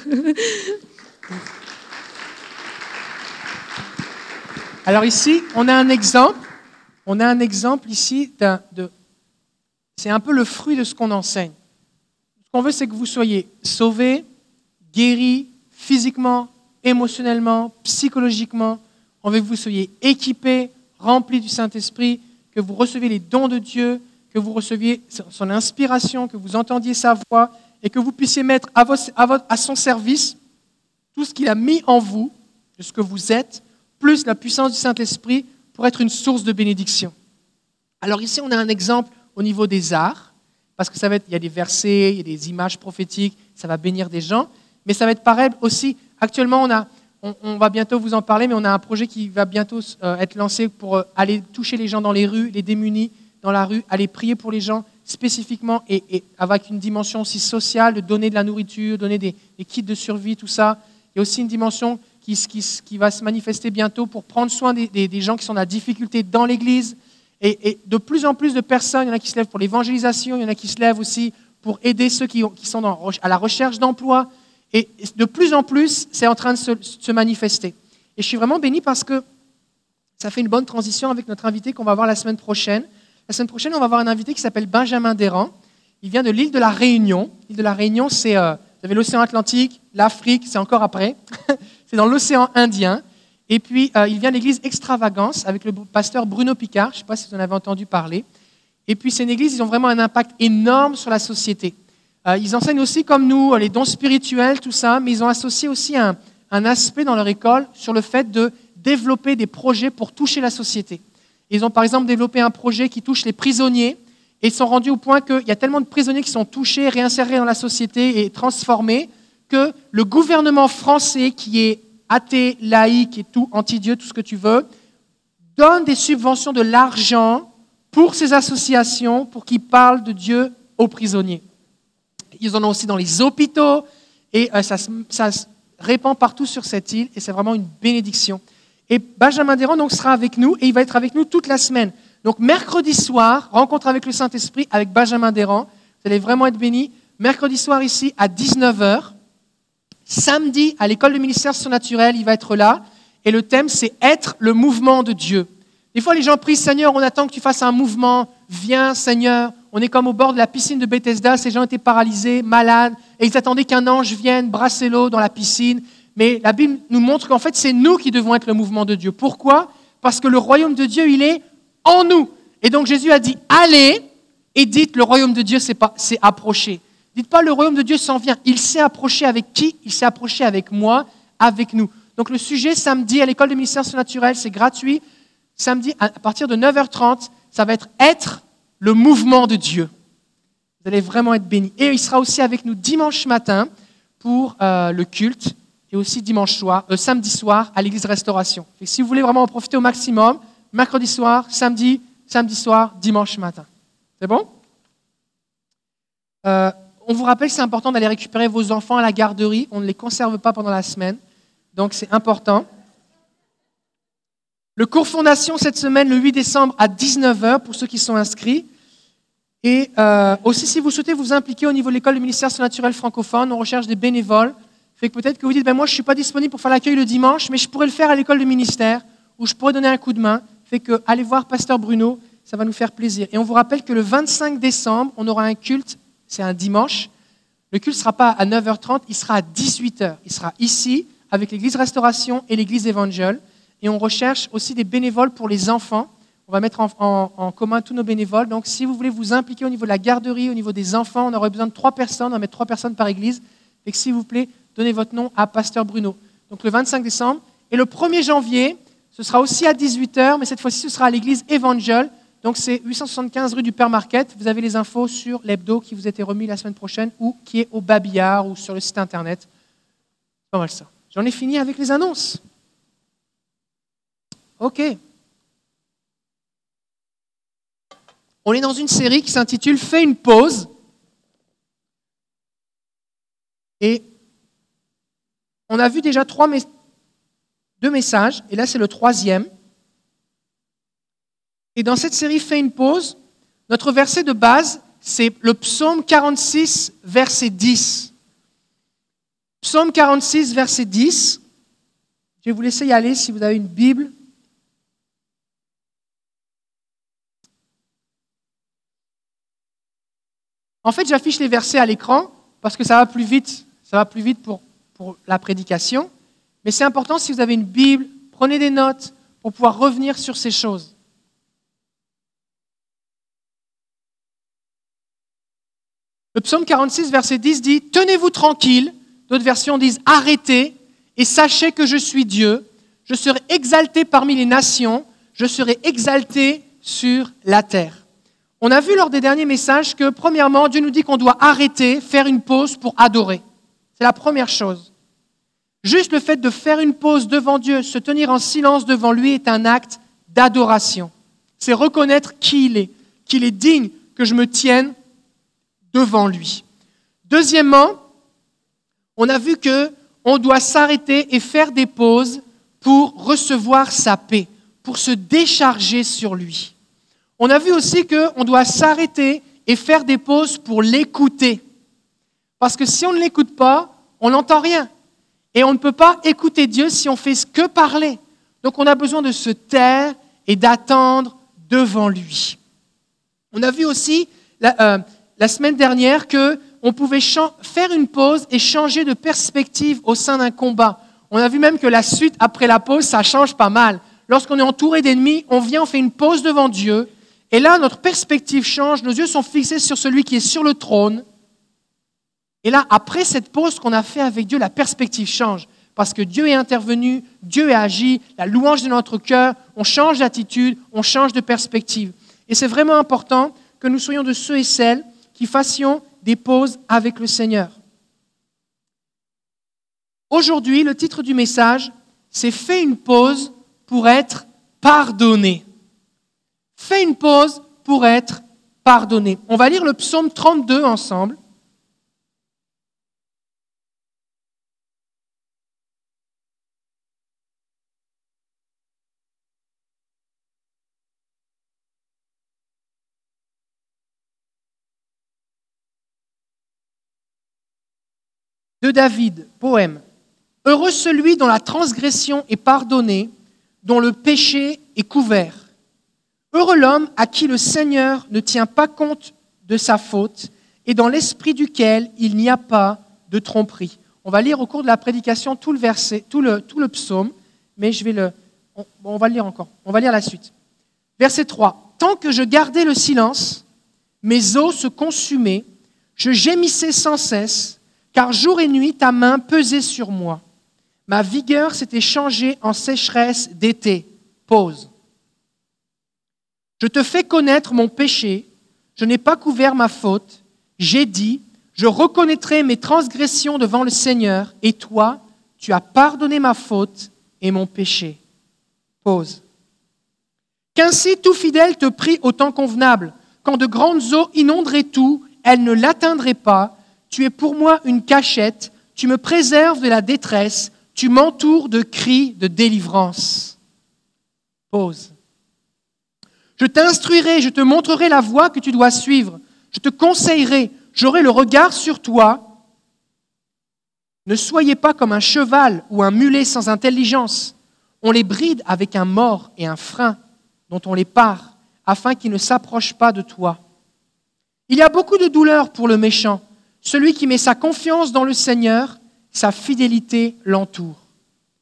Alors ici, on a un exemple. On a un exemple ici de. C'est un peu le fruit de ce qu'on enseigne. Ce qu'on veut, c'est que vous soyez sauvés, guéris physiquement, émotionnellement, psychologiquement. On veut que vous soyez équipés, remplis du Saint-Esprit, que vous receviez les dons de Dieu, que vous receviez son inspiration, que vous entendiez sa voix et que vous puissiez mettre à, son service tout ce qu'il a mis en vous, de ce que vous êtes, plus la puissance du Saint-Esprit pour être une source de bénédiction. Alors ici, on a un exemple au niveau des arts, parce que ça va être, il y a des versets, il y a des images prophétiques, ça va bénir des gens, mais ça va être pareil aussi. Actuellement, on, a, on, va bientôt vous en parler, mais on a un projet qui va bientôt euh, être lancé pour euh, aller toucher les gens dans les rues, les démunis dans la rue, aller prier pour les gens spécifiquement et, avec une dimension aussi sociale, de donner de la nourriture, donner des, kits de survie, tout ça. Il y a aussi une dimension qui, qui qui va se manifester bientôt pour prendre soin des, des- des gens qui sont la difficulté dans l'Église. Et, de plus en plus de personnes, il y en a qui se lèvent pour l'évangélisation, il y en a qui se lèvent aussi pour aider ceux qui, ont- qui sont à la recherche d'emploi. Et de plus en plus, c'est en train de se, manifester. Et je suis vraiment béni parce que ça fait une bonne transition avec notre invité qu'on va voir la semaine prochaine. La semaine prochaine, on va voir un invité qui s'appelle Benjamin Desrands. Il vient de l'île de la Réunion. L'île de la Réunion, c'est euh, l'océan Atlantique, l'Afrique, c'est encore après. c'est dans l'océan Indien. Et puis, euh, il vient l'église Extravagance avec le pasteur Bruno Picard. Je ne sais pas si vous en avez entendu parler. Et puis, c'est une église, ils ont vraiment un impact énorme sur la société. Euh, ils enseignent aussi, comme nous, les dons spirituels, tout ça, mais ils ont associé aussi un, un aspect dans leur école sur le fait de développer des projets pour toucher la société. Ils ont par exemple développé un projet qui touche les prisonniers et ils sont rendus au point qu'il y a tellement de prisonniers qui sont touchés, réinsérés dans la société et transformés que le gouvernement français, qui est athée, laïque et tout, anti-Dieu, tout ce que tu veux, donne des subventions de l'argent pour ces associations pour qu'ils parlent de Dieu aux prisonniers. Ils en ont aussi dans les hôpitaux et euh, ça, ça se répand partout sur cette île et c'est vraiment une bénédiction. Et Benjamin Desrands donc, sera avec nous et il va être avec nous toute la semaine. Donc mercredi soir, rencontre avec le Saint-Esprit avec Benjamin Desrands. Vous allez vraiment être bénis. Mercredi soir ici à 19h. Samedi à l'école de ministère surnaturel, il va être là. Et le thème c'est être le mouvement de Dieu. Des fois les gens prient Seigneur, on attend que tu fasses un mouvement. Viens Seigneur. On est comme au bord de la piscine de Bethesda. Ces gens étaient paralysés, malades. Et ils attendaient qu'un ange vienne brasser l'eau dans la piscine. Mais la Bible nous montre qu'en fait, c'est nous qui devons être le mouvement de Dieu. Pourquoi? Parce que le royaume de Dieu, il est en nous. Et donc Jésus a dit, allez et dites, le royaume de Dieu s'est approché. Dites pas, le royaume de Dieu s'en vient. Il s'est approché avec qui? Il s'est approché avec moi, avec nous. Donc le sujet, samedi, à l'école de ministère surnaturel, c'est gratuit. Samedi, à partir de 9h30, ça va être être le mouvement de Dieu. Vous allez vraiment être bénis. Et il sera aussi avec nous dimanche matin pour euh, le culte et aussi dimanche soir, euh, samedi soir à l'église Restauration. Et si vous voulez vraiment en profiter au maximum, mercredi soir, samedi, samedi soir, dimanche matin. C'est bon? Euh, On vous rappelle c'est important d'aller récupérer vos enfants à la garderie. On ne les conserve pas pendant la semaine. Donc c'est important. Le cours fondation cette semaine, le 8 décembre à 19h pour ceux qui sont inscrits. Et euh, aussi, si vous souhaitez vous impliquer au niveau de l'école du ministère surnaturel francophone, on recherche des bénévoles. Fait que peut-être que vous dites, ben moi je ne suis pas disponible pour faire l'accueil le dimanche, mais je pourrais le faire à l'école du ministère, ou je pourrais donner un coup de main. Fait que allez voir Pasteur Bruno, ça va nous faire plaisir. Et on vous rappelle que le 25 décembre, on aura un culte, c'est un dimanche. Le culte ne sera pas à 9h30, il sera à 18h. Il sera ici, avec l'église Restauration et l'église Évangile. Et on recherche aussi des bénévoles pour les enfants. On va mettre en, commun tous nos bénévoles. Donc, si vous voulez vous impliquer au niveau de la garderie, au niveau des enfants, on aurait besoin de trois personnes. On va mettre trois personnes par église. Et s'il vous plaît, donnez votre nom à Pasteur Bruno. Donc, le 25 décembre. Et le 1er janvier, ce sera aussi à 18h, mais cette fois-ci, ce sera à l'église Évangile. Donc, c'est 875 rue du Père Marquette. Vous avez les infos sur l'hebdo qui vous été remis la semaine prochaine ou qui est au Babillard ou sur le site internet. Pas mal ça. J'en ai fini avec les annonces. OK. On est dans une série qui s'intitule Fais une pause. Et on a vu déjà trois deux messages, et là c'est le troisième. Et dans cette série Fais une pause, notre verset de base, c'est le psaume 46, verset 10. Psaume 46, verset 10. Je vais vous laisser y aller si vous avez une Bible. En fait, j'affiche les versets à l'écran parce que ça va plus vite. Ça va plus vite pour la prédication. Mais c'est important si vous avez une Bible, prenez des notes pour pouvoir revenir sur ces choses. Le psaume 46, verset 10 dit Tenez-vous tranquille. D'autres versions disent Arrêtez et sachez que je suis Dieu. Je serai exalté parmi les nations. Je serai exalté sur la terre. On a vu lors des derniers messages que, premièrement, Dieu nous dit qu'on doit arrêter, faire une pause pour adorer. C'est la première chose. Juste le fait de faire une pause devant Dieu, se tenir en silence devant lui est un acte d'adoration. C'est reconnaître qui il est, qu'il est digne que je me tienne devant lui. Deuxièmement, on a vu que on doit s'arrêter et faire des pauses pour recevoir sa paix, pour se décharger sur lui. On a vu aussi qu'on doit s'arrêter et faire des pauses pour l'écouter. Parce que si on ne l'écoute pas, on n'entend rien. Et on ne peut pas écouter Dieu si on fait que parler. Donc on a besoin de se taire et d'attendre devant lui. On a vu aussi euh, la semaine dernière que on pouvait faire une pause et changer de perspective au sein d'un combat. On a vu même que la suite après la pause, ça change pas mal. Lorsqu'on est entouré d'ennemis, on vient, on fait une pause devant Dieu, et là notre perspective change, nos yeux sont fixés sur celui qui est sur le trône. Et là, après cette pause qu'on a fait avec Dieu, la perspective change. Parce que Dieu est intervenu, Dieu est agi, la louange de notre cœur, on change d'attitude, on change de perspective. Et c'est vraiment important que nous soyons de ceux et celles qui fassions des pauses avec le Seigneur. Aujourd'hui, le titre du message, c'est Fais une pause pour être pardonné. Fais une pause pour être pardonné. On va lire le psaume 32 ensemble. De David, poème. Heureux celui dont la transgression est pardonnée, dont le péché est couvert. Heureux l'homme à qui le Seigneur ne tient pas compte de sa faute et dans l'esprit duquel il n'y a pas de tromperie. On va lire au cours de la prédication tout le verset, tout le, tout le psaume, mais je vais le, on, va le lire encore. On va lire la suite. Verset 3. Tant que je gardais le silence, mes os se consumaient, je gémissais sans cesse car jour et nuit ta main pesait sur moi. Ma vigueur s'était changée en sécheresse d'été. Pause. Je te fais connaître mon péché, je n'ai pas couvert ma faute. J'ai dit, je reconnaîtrai mes transgressions devant le Seigneur, et toi, tu as pardonné ma faute et mon péché. Pause. Qu'ainsi tout fidèle te prie au temps convenable, quand de grandes eaux inonderaient tout, elles ne l'atteindraient pas, tu es pour moi une cachette, tu me préserves de la détresse, tu m'entoures de cris de délivrance. Pause. Je t'instruirai, je te montrerai la voie que tu dois suivre, je te conseillerai, j'aurai le regard sur toi. Ne soyez pas comme un cheval ou un mulet sans intelligence. On les bride avec un mort et un frein dont on les part, afin qu'ils ne s'approchent pas de toi. Il y a beaucoup de douleur pour le méchant celui qui met sa confiance dans le Seigneur, sa fidélité l'entoure.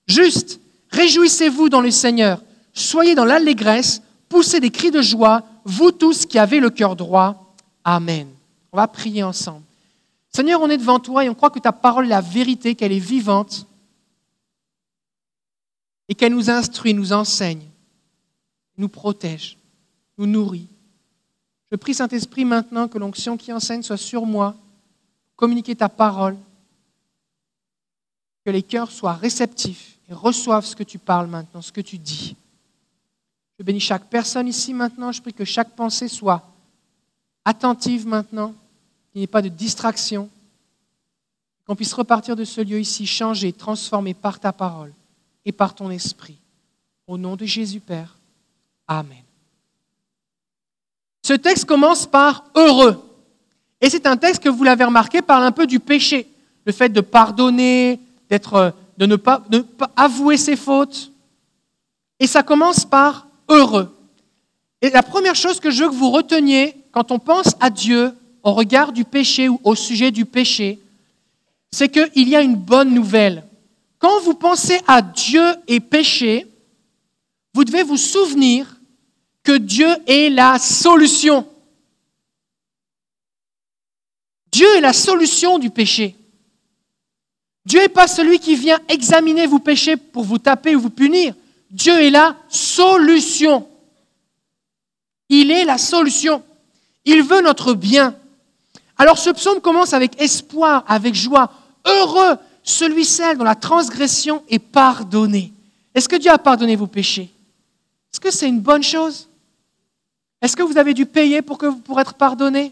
Juste, réjouissez-vous dans le Seigneur, soyez dans l'allégresse, poussez des cris de joie, vous tous qui avez le cœur droit. Amen. On va prier ensemble. Seigneur, on est devant toi et on croit que ta parole est la vérité, qu'elle est vivante et qu'elle nous instruit, nous enseigne, nous protège, nous nourrit. Je prie Saint-Esprit maintenant que l'onction qui enseigne soit sur moi communiquer ta parole. que les cœurs soient réceptifs et reçoivent ce que tu parles maintenant, ce que tu dis. Je bénis chaque personne ici maintenant. Je prie que chaque pensée soit attentive maintenant, qu'il n'y ait pas de distraction, qu'on puisse repartir de ce lieu ici changé, transformé par ta parole et par ton esprit. Au nom de Jésus Père. Amen. Ce texte commence par heureux. Et c'est un texte que vous l'avez remarqué parle un peu du péché, le fait de pardonner, d'être, de ne pas, de ne pas avouer ses fautes. Et ça commence par heureux. Et la première chose que je veux que vous reteniez quand on pense à Dieu au regard du péché ou au sujet du péché, c'est qu'il y a une bonne nouvelle. Quand vous pensez à Dieu et péché, vous devez vous souvenir que Dieu est la solution. Dieu est la solution du péché. Dieu n'est pas celui qui vient examiner vos péchés pour vous taper ou vous punir. Dieu est la solution. Il est la solution. Il veut notre bien. Alors ce psaume commence avec espoir, avec joie. Heureux celui celle dont la transgression est pardonnée. Est-ce que Dieu a pardonné vos péchés? Est-ce que c'est une bonne chose? Est-ce que vous avez dû payer pour, que, pour être pardonné?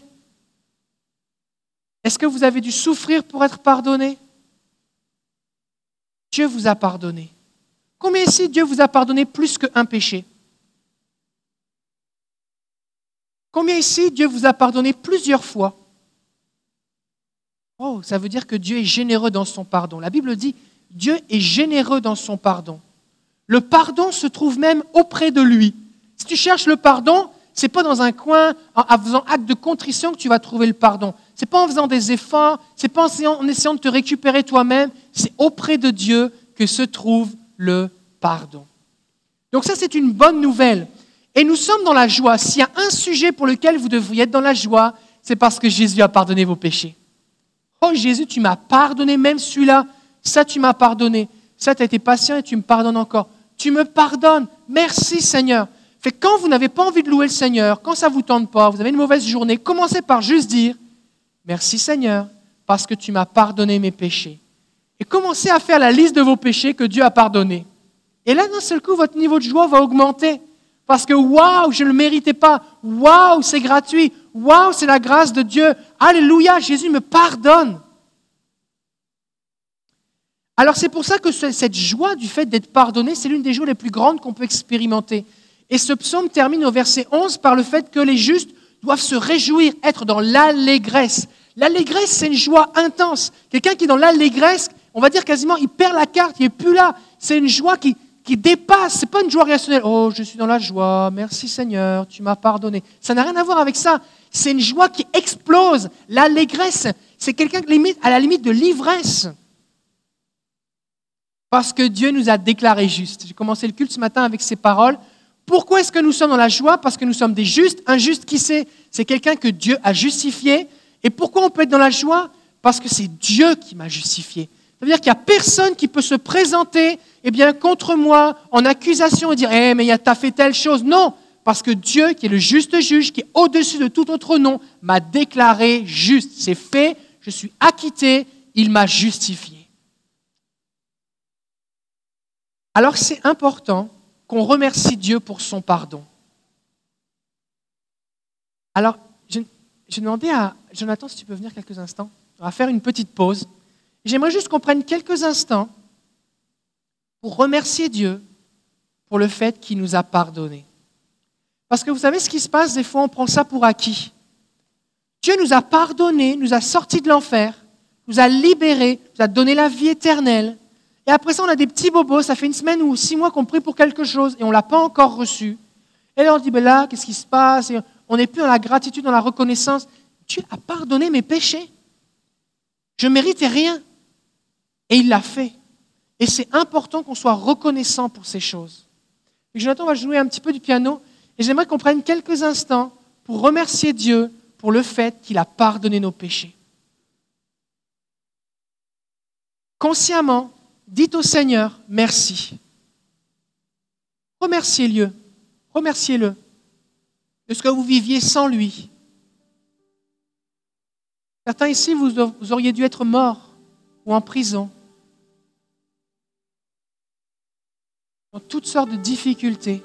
Est-ce que vous avez dû souffrir pour être pardonné? Dieu vous a pardonné. Combien ici Dieu vous a pardonné plus qu'un péché? Combien ici Dieu vous a pardonné plusieurs fois? Oh, ça veut dire que Dieu est généreux dans son pardon. La Bible dit, Dieu est généreux dans son pardon. Le pardon se trouve même auprès de lui. Si tu cherches le pardon, c'est pas dans un coin en faisant acte de contrition que tu vas trouver le pardon. C'est pas en faisant des efforts, c'est pas en essayant de te récupérer toi-même, c'est auprès de Dieu que se trouve le pardon. Donc ça c'est une bonne nouvelle. Et nous sommes dans la joie. S'il y a un sujet pour lequel vous devriez être dans la joie, c'est parce que Jésus a pardonné vos péchés. Oh Jésus, tu m'as pardonné même celui-là. Ça, tu m'as pardonné. Ça, tu as été patient et tu me pardonnes encore. Tu me pardonnes. Merci Seigneur. Fait quand vous n'avez pas envie de louer le Seigneur, quand ça ne vous tente pas, vous avez une mauvaise journée, commencez par juste dire Merci Seigneur, parce que tu m'as pardonné mes péchés. Et commencez à faire la liste de vos péchés que Dieu a pardonnés. Et là, d'un seul coup, votre niveau de joie va augmenter. Parce que waouh, je ne le méritais pas. Waouh, c'est gratuit. Waouh, c'est la grâce de Dieu. Alléluia, Jésus me pardonne. Alors c'est pour ça que cette joie du fait d'être pardonné, c'est l'une des joies les plus grandes qu'on peut expérimenter. Et ce psaume termine au verset 11 par le fait que les justes doivent se réjouir, être dans l'allégresse. L'allégresse, c'est une joie intense. Quelqu'un qui est dans l'allégresse, on va dire quasiment, il perd la carte, il n'est plus là. C'est une joie qui, qui dépasse. Ce n'est pas une joie rationnelle. Oh, je suis dans la joie. Merci Seigneur, tu m'as pardonné. Ça n'a rien à voir avec ça. C'est une joie qui explose. L'allégresse, c'est quelqu'un à la limite de l'ivresse. Parce que Dieu nous a déclarés justes. J'ai commencé le culte ce matin avec ces paroles. Pourquoi est-ce que nous sommes dans la joie Parce que nous sommes des justes. Un juste, qui c'est C'est quelqu'un que Dieu a justifié. Et pourquoi on peut être dans la joie Parce que c'est Dieu qui m'a justifié. Ça veut dire qu'il n'y a personne qui peut se présenter eh bien, contre moi en accusation et dire Eh, mais tu as fait telle chose. Non, parce que Dieu, qui est le juste juge, qui est au-dessus de tout autre nom, m'a déclaré juste. C'est fait, je suis acquitté, il m'a justifié. Alors c'est important qu'on remercie Dieu pour son pardon. Alors, je, je demandais à Jonathan si tu peux venir quelques instants. On va faire une petite pause. J'aimerais juste qu'on prenne quelques instants pour remercier Dieu pour le fait qu'il nous a pardonné. Parce que vous savez ce qui se passe, des fois on prend ça pour acquis. Dieu nous a pardonné, nous a sortis de l'enfer, nous a libérés, nous a donné la vie éternelle. Et après ça, on a des petits bobos, ça fait une semaine ou six mois qu'on prie pour quelque chose et on ne l'a pas encore reçu. Et là, on dit, ben là, qu'est-ce qui se passe? On n'est plus dans la gratitude, dans la reconnaissance. Dieu a pardonné mes péchés. Je ne méritais rien. Et il l'a fait. Et c'est important qu'on soit reconnaissant pour ces choses. Et Jonathan va jouer un petit peu du piano. Et j'aimerais qu'on prenne quelques instants pour remercier Dieu pour le fait qu'il a pardonné nos péchés. Consciemment, Dites au Seigneur merci. Remerciez-le. Remerciez-le de ce que vous viviez sans lui. Certains ici, vous, vous auriez dû être morts ou en prison. Dans toutes sortes de difficultés.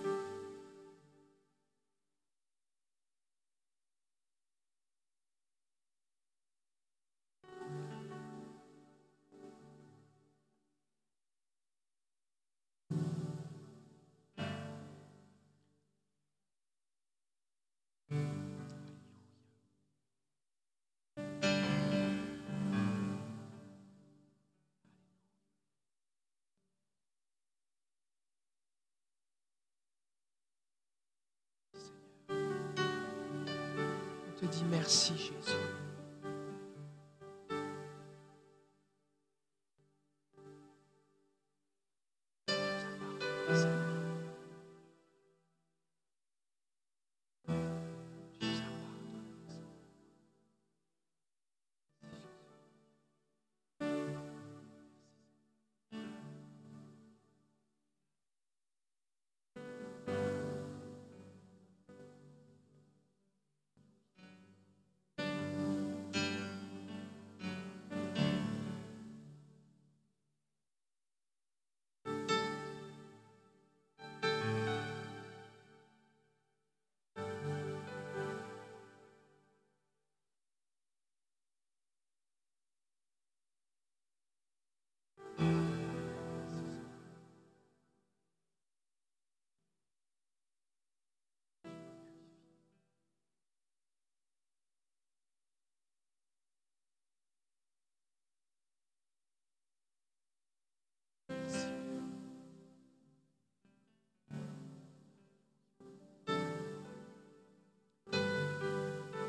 Merci Jésus.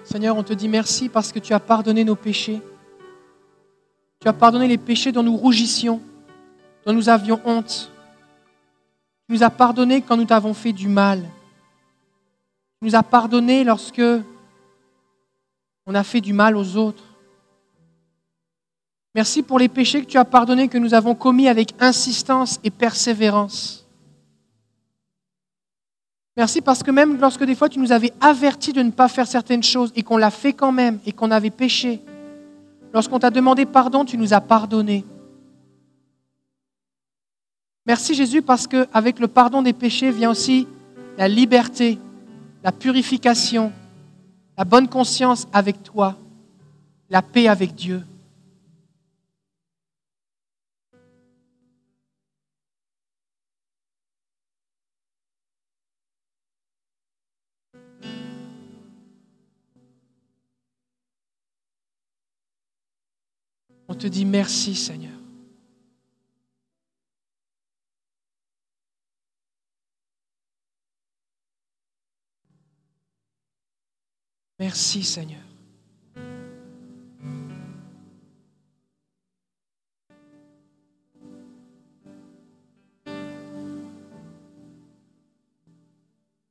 Seigneur, on te dit merci parce que tu as pardonné nos péchés. Tu as pardonné les péchés dont nous rougissions, dont nous avions honte. Tu nous as pardonné quand nous t'avons fait du mal. Tu nous as pardonné lorsque on a fait du mal aux autres. Merci pour les péchés que tu as pardonnés, que nous avons commis avec insistance et persévérance. Merci parce que même lorsque des fois tu nous avais avertis de ne pas faire certaines choses et qu'on l'a fait quand même et qu'on avait péché, lorsqu'on t'a demandé pardon, tu nous as pardonné. Merci Jésus parce qu'avec le pardon des péchés vient aussi la liberté, la purification, la bonne conscience avec toi, la paix avec Dieu. On te dit merci Seigneur. Merci Seigneur.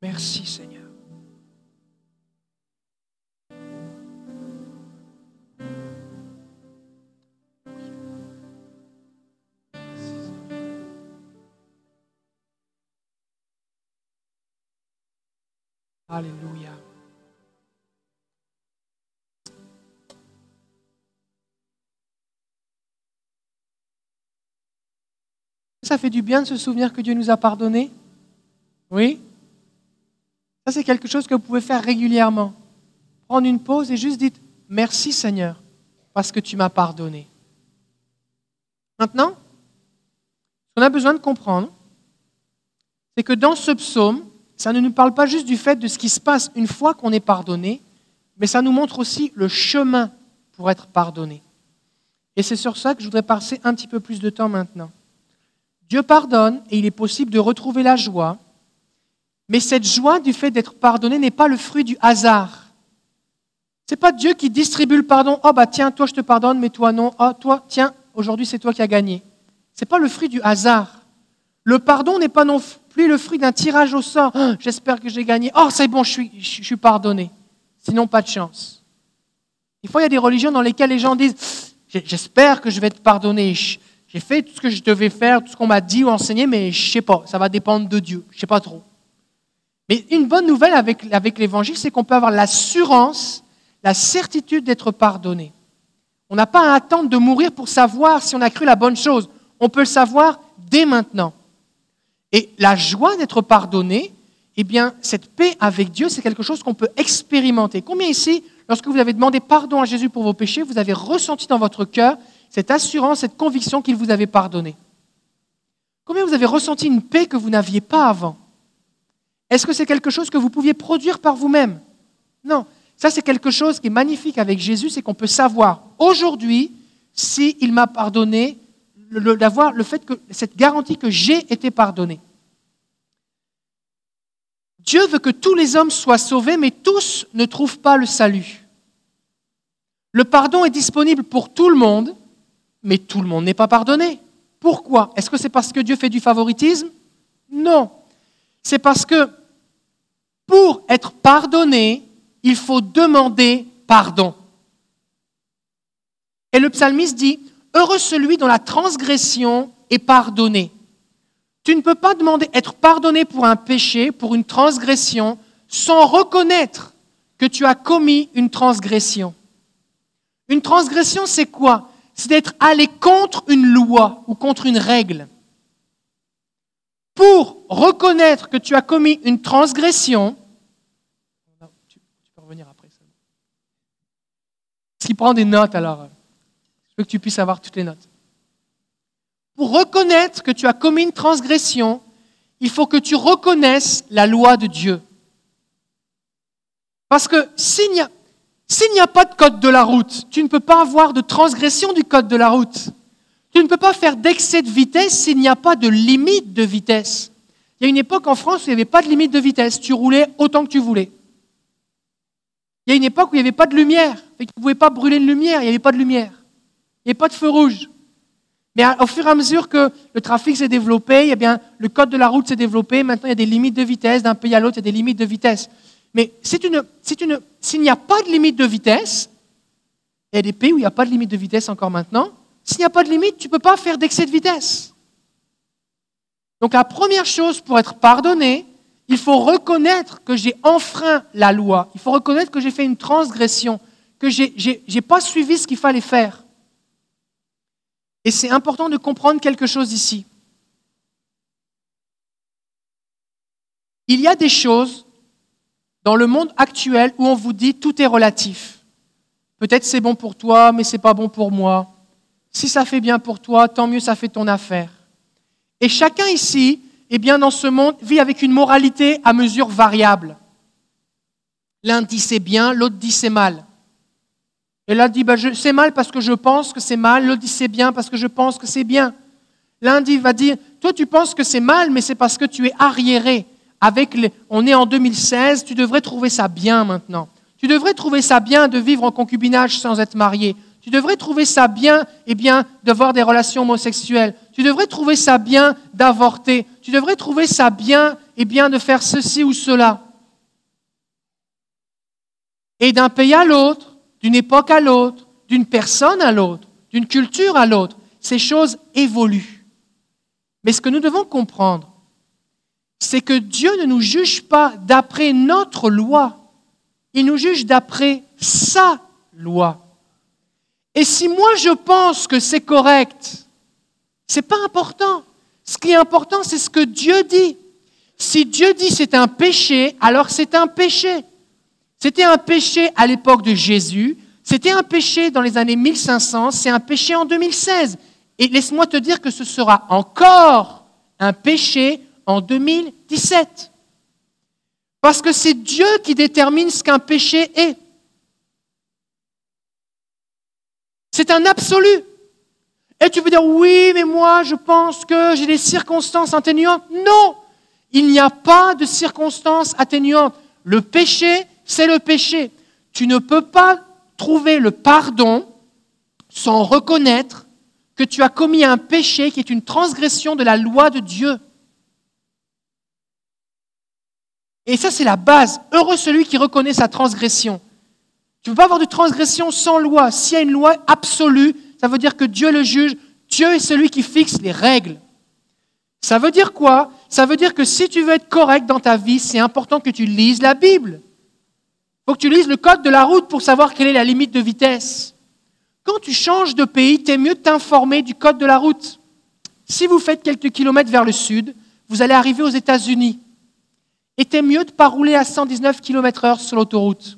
Merci Seigneur. Alléluia. Ça fait du bien de se souvenir que Dieu nous a pardonné Oui Ça, c'est quelque chose que vous pouvez faire régulièrement. Prendre une pause et juste dites Merci Seigneur, parce que tu m'as pardonné. Maintenant, ce qu'on a besoin de comprendre, c'est que dans ce psaume, ça ne nous parle pas juste du fait de ce qui se passe une fois qu'on est pardonné, mais ça nous montre aussi le chemin pour être pardonné. Et c'est sur ça que je voudrais passer un petit peu plus de temps maintenant. Dieu pardonne et il est possible de retrouver la joie, mais cette joie du fait d'être pardonné n'est pas le fruit du hasard. Ce n'est pas Dieu qui distribue le pardon. Oh bah tiens, toi je te pardonne, mais toi non. Oh toi, tiens, aujourd'hui c'est toi qui as gagné. Ce n'est pas le fruit du hasard. Le pardon n'est pas non plus le fruit d'un tirage au sort. Oh, J'espère que j'ai gagné. Oh, c'est bon, je suis, je suis pardonné. Sinon, pas de chance. Des fois, il y a des religions dans lesquelles les gens disent J'espère que je vais être pardonné. J'ai fait tout ce que je devais faire, tout ce qu'on m'a dit ou enseigné, mais je ne sais pas. Ça va dépendre de Dieu. Je ne sais pas trop. Mais une bonne nouvelle avec, avec l'évangile, c'est qu'on peut avoir l'assurance, la certitude d'être pardonné. On n'a pas à attendre de mourir pour savoir si on a cru la bonne chose. On peut le savoir dès maintenant. Et la joie d'être pardonné, eh bien, cette paix avec Dieu, c'est quelque chose qu'on peut expérimenter. Combien ici, lorsque vous avez demandé pardon à Jésus pour vos péchés, vous avez ressenti dans votre cœur cette assurance, cette conviction qu'il vous avait pardonné? Combien vous avez ressenti une paix que vous n'aviez pas avant? Est-ce que c'est quelque chose que vous pouviez produire par vous-même? Non. Ça, c'est quelque chose qui est magnifique avec Jésus, c'est qu'on peut savoir aujourd'hui s'il m'a pardonné, d'avoir cette garantie que j'ai été pardonné. Dieu veut que tous les hommes soient sauvés, mais tous ne trouvent pas le salut. Le pardon est disponible pour tout le monde, mais tout le monde n'est pas pardonné. Pourquoi? Est-ce que c'est parce que Dieu fait du favoritisme? Non. C'est parce que pour être pardonné, il faut demander pardon. Et le psalmiste dit, Heureux celui dont la transgression est pardonnée. Tu ne peux pas demander être pardonné pour un péché, pour une transgression, sans reconnaître que tu as commis une transgression. Une transgression, c'est quoi? C'est d'être allé contre une loi ou contre une règle. Pour reconnaître que tu as commis une transgression, tu peux revenir après ça. S'il prend des notes, alors, je veux que tu puisses avoir toutes les notes. Pour reconnaître que tu as commis une transgression, il faut que tu reconnaisses la loi de Dieu. Parce que s'il n'y a, pas de code de la route, tu ne peux pas avoir de transgression du code de la route. Tu ne peux pas faire d'excès de vitesse s'il n'y a pas de limite de vitesse. Il y a une époque en France où il n'y avait pas de limite de vitesse. Tu roulais autant que tu voulais. Il y a une époque où il n'y avait pas de lumière. Tu ne pouvais pas brûler une lumière, il n'y avait pas de lumière. Il n'y avait pas de feu rouge. Mais au fur et à mesure que le trafic s'est développé, eh bien, le code de la route s'est développé. Maintenant, il y a des limites de vitesse. D'un pays à l'autre, il y a des limites de vitesse. Mais s'il n'y a pas de limite de vitesse, il y a des pays où il n'y a pas de limite de vitesse encore maintenant. S'il n'y a pas de limite, tu ne peux pas faire d'excès de vitesse. Donc la première chose pour être pardonné, il faut reconnaître que j'ai enfreint la loi. Il faut reconnaître que j'ai fait une transgression, que je n'ai pas suivi ce qu'il fallait faire. Et c'est important de comprendre quelque chose ici. Il y a des choses dans le monde actuel où on vous dit tout est relatif. Peut-être c'est bon pour toi, mais c'est pas bon pour moi. Si ça fait bien pour toi, tant mieux, ça fait ton affaire. Et chacun ici, eh bien, dans ce monde, vit avec une moralité à mesure variable. L'un dit c'est bien, l'autre dit c'est mal. Et l'un dit, bah, c'est mal parce que je pense que c'est mal. L'autre dit, c'est bien parce que je pense que c'est bien. L'un va dire, toi tu penses que c'est mal, mais c'est parce que tu es arriéré. Avec on est en 2016, tu devrais trouver ça bien maintenant. Tu devrais trouver ça bien de vivre en concubinage sans être marié. Tu devrais trouver ça bien, eh bien, d'avoir des relations homosexuelles. Tu devrais trouver ça bien d'avorter. Tu devrais trouver ça bien, eh bien, de faire ceci ou cela. Et d'un pays à l'autre, d'une époque à l'autre, d'une personne à l'autre, d'une culture à l'autre. Ces choses évoluent. Mais ce que nous devons comprendre, c'est que Dieu ne nous juge pas d'après notre loi, il nous juge d'après sa loi. Et si moi je pense que c'est correct, ce n'est pas important. Ce qui est important, c'est ce que Dieu dit. Si Dieu dit c'est un péché, alors c'est un péché. C'était un péché à l'époque de Jésus, c'était un péché dans les années 1500, c'est un péché en 2016. Et laisse-moi te dire que ce sera encore un péché en 2017. Parce que c'est Dieu qui détermine ce qu'un péché est. C'est un absolu. Et tu veux dire, oui, mais moi, je pense que j'ai des circonstances atténuantes. Non, il n'y a pas de circonstances atténuantes. Le péché, c'est le péché. Tu ne peux pas trouver le pardon sans reconnaître que tu as commis un péché qui est une transgression de la loi de Dieu. Et ça, c'est la base. Heureux celui qui reconnaît sa transgression. Tu ne peux pas avoir de transgression sans loi. S'il y a une loi absolue, ça veut dire que Dieu le juge. Dieu est celui qui fixe les règles. Ça veut dire quoi? Ça veut dire que si tu veux être correct dans ta vie, c'est important que tu lises la Bible. Faut que tu lises le code de la route pour savoir quelle est la limite de vitesse. Quand tu changes de pays, tu es mieux t'informer du code de la route. Si vous faites quelques kilomètres vers le sud, vous allez arriver aux États-Unis. Était mieux de ne pas rouler à 119 km/h sur l'autoroute.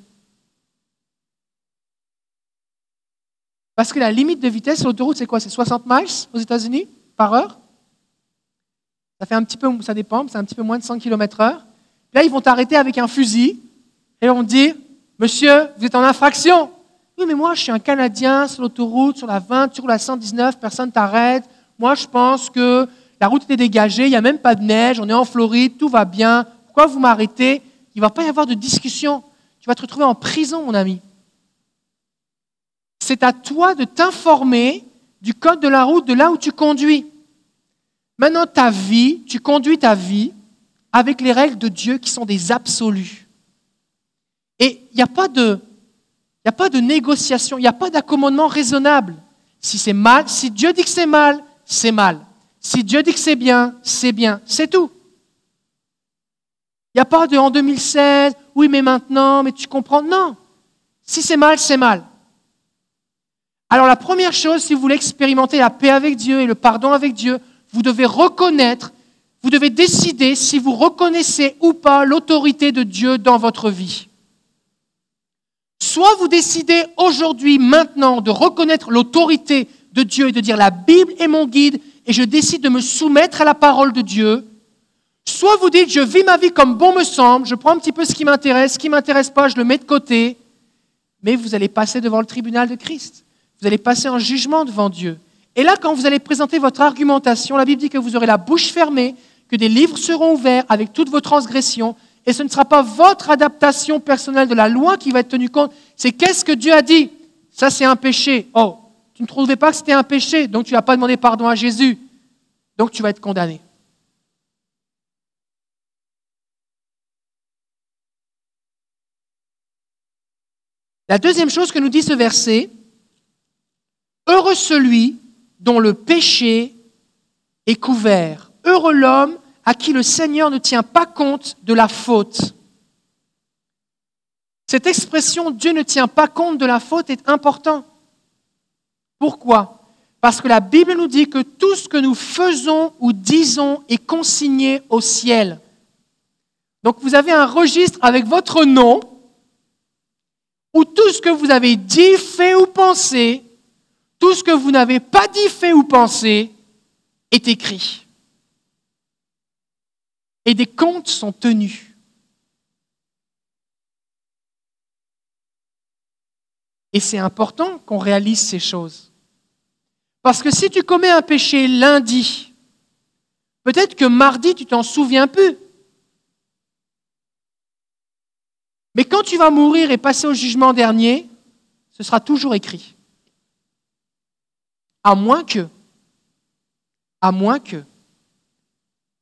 Parce que la limite de vitesse sur l'autoroute, c'est quoi? C'est 60 miles aux États-Unis par heure? Ça fait un petit peu, ça dépend, c'est un petit peu moins de 100 km/h. Là, ils vont t'arrêter avec un fusil et te dire Monsieur, vous êtes en infraction. Oui, mais moi, je suis un Canadien sur l'autoroute, sur la 20, sur la 119, personne t'arrête. Moi, je pense que la route est dégagée, il n'y a même pas de neige, on est en Floride, tout va bien. Pourquoi vous m'arrêtez? Il ne va pas y avoir de discussion. Tu vas te retrouver en prison, mon ami. C'est à toi de t'informer du code de la route de là où tu conduis. Maintenant, ta vie, tu conduis ta vie avec les règles de Dieu qui sont des absolus. Et il n'y a pas de, a pas de négociation, il n'y a pas d'accommodement raisonnable. Si c'est mal, si Dieu dit que c'est mal, c'est mal. Si Dieu dit que c'est bien, c'est bien. C'est tout. Il n'y a pas de en 2016, oui, mais maintenant, mais tu comprends. Non. Si c'est mal, c'est mal. Alors la première chose, si vous voulez expérimenter la paix avec Dieu et le pardon avec Dieu, vous devez reconnaître, vous devez décider si vous reconnaissez ou pas l'autorité de Dieu dans votre vie. Soit vous décidez aujourd'hui, maintenant, de reconnaître l'autorité de Dieu et de dire la Bible est mon guide et je décide de me soumettre à la parole de Dieu. Soit vous dites je vis ma vie comme bon me semble, je prends un petit peu ce qui m'intéresse, ce qui ne m'intéresse pas, je le mets de côté, mais vous allez passer devant le tribunal de Christ. Vous allez passer en jugement devant Dieu. Et là, quand vous allez présenter votre argumentation, la Bible dit que vous aurez la bouche fermée, que des livres seront ouverts avec toutes vos transgressions, et ce ne sera pas votre adaptation personnelle de la loi qui va être tenue compte, c'est qu'est-ce que Dieu a dit. Ça, c'est un péché. Oh, tu ne trouvais pas que c'était un péché, donc tu n'as pas demandé pardon à Jésus. Donc tu vas être condamné. La deuxième chose que nous dit ce verset, Heureux celui dont le péché est couvert. Heureux l'homme à qui le Seigneur ne tient pas compte de la faute. Cette expression Dieu ne tient pas compte de la faute est importante. Pourquoi? Parce que la Bible nous dit que tout ce que nous faisons ou disons est consigné au ciel. Donc vous avez un registre avec votre nom où tout ce que vous avez dit, fait ou pensé, tout ce que vous n'avez pas dit, fait ou pensé est écrit. Et des comptes sont tenus. Et c'est important qu'on réalise ces choses. Parce que si tu commets un péché lundi, peut-être que mardi, tu t'en souviens plus. Mais quand tu vas mourir et passer au jugement dernier, ce sera toujours écrit. À moins que, à moins que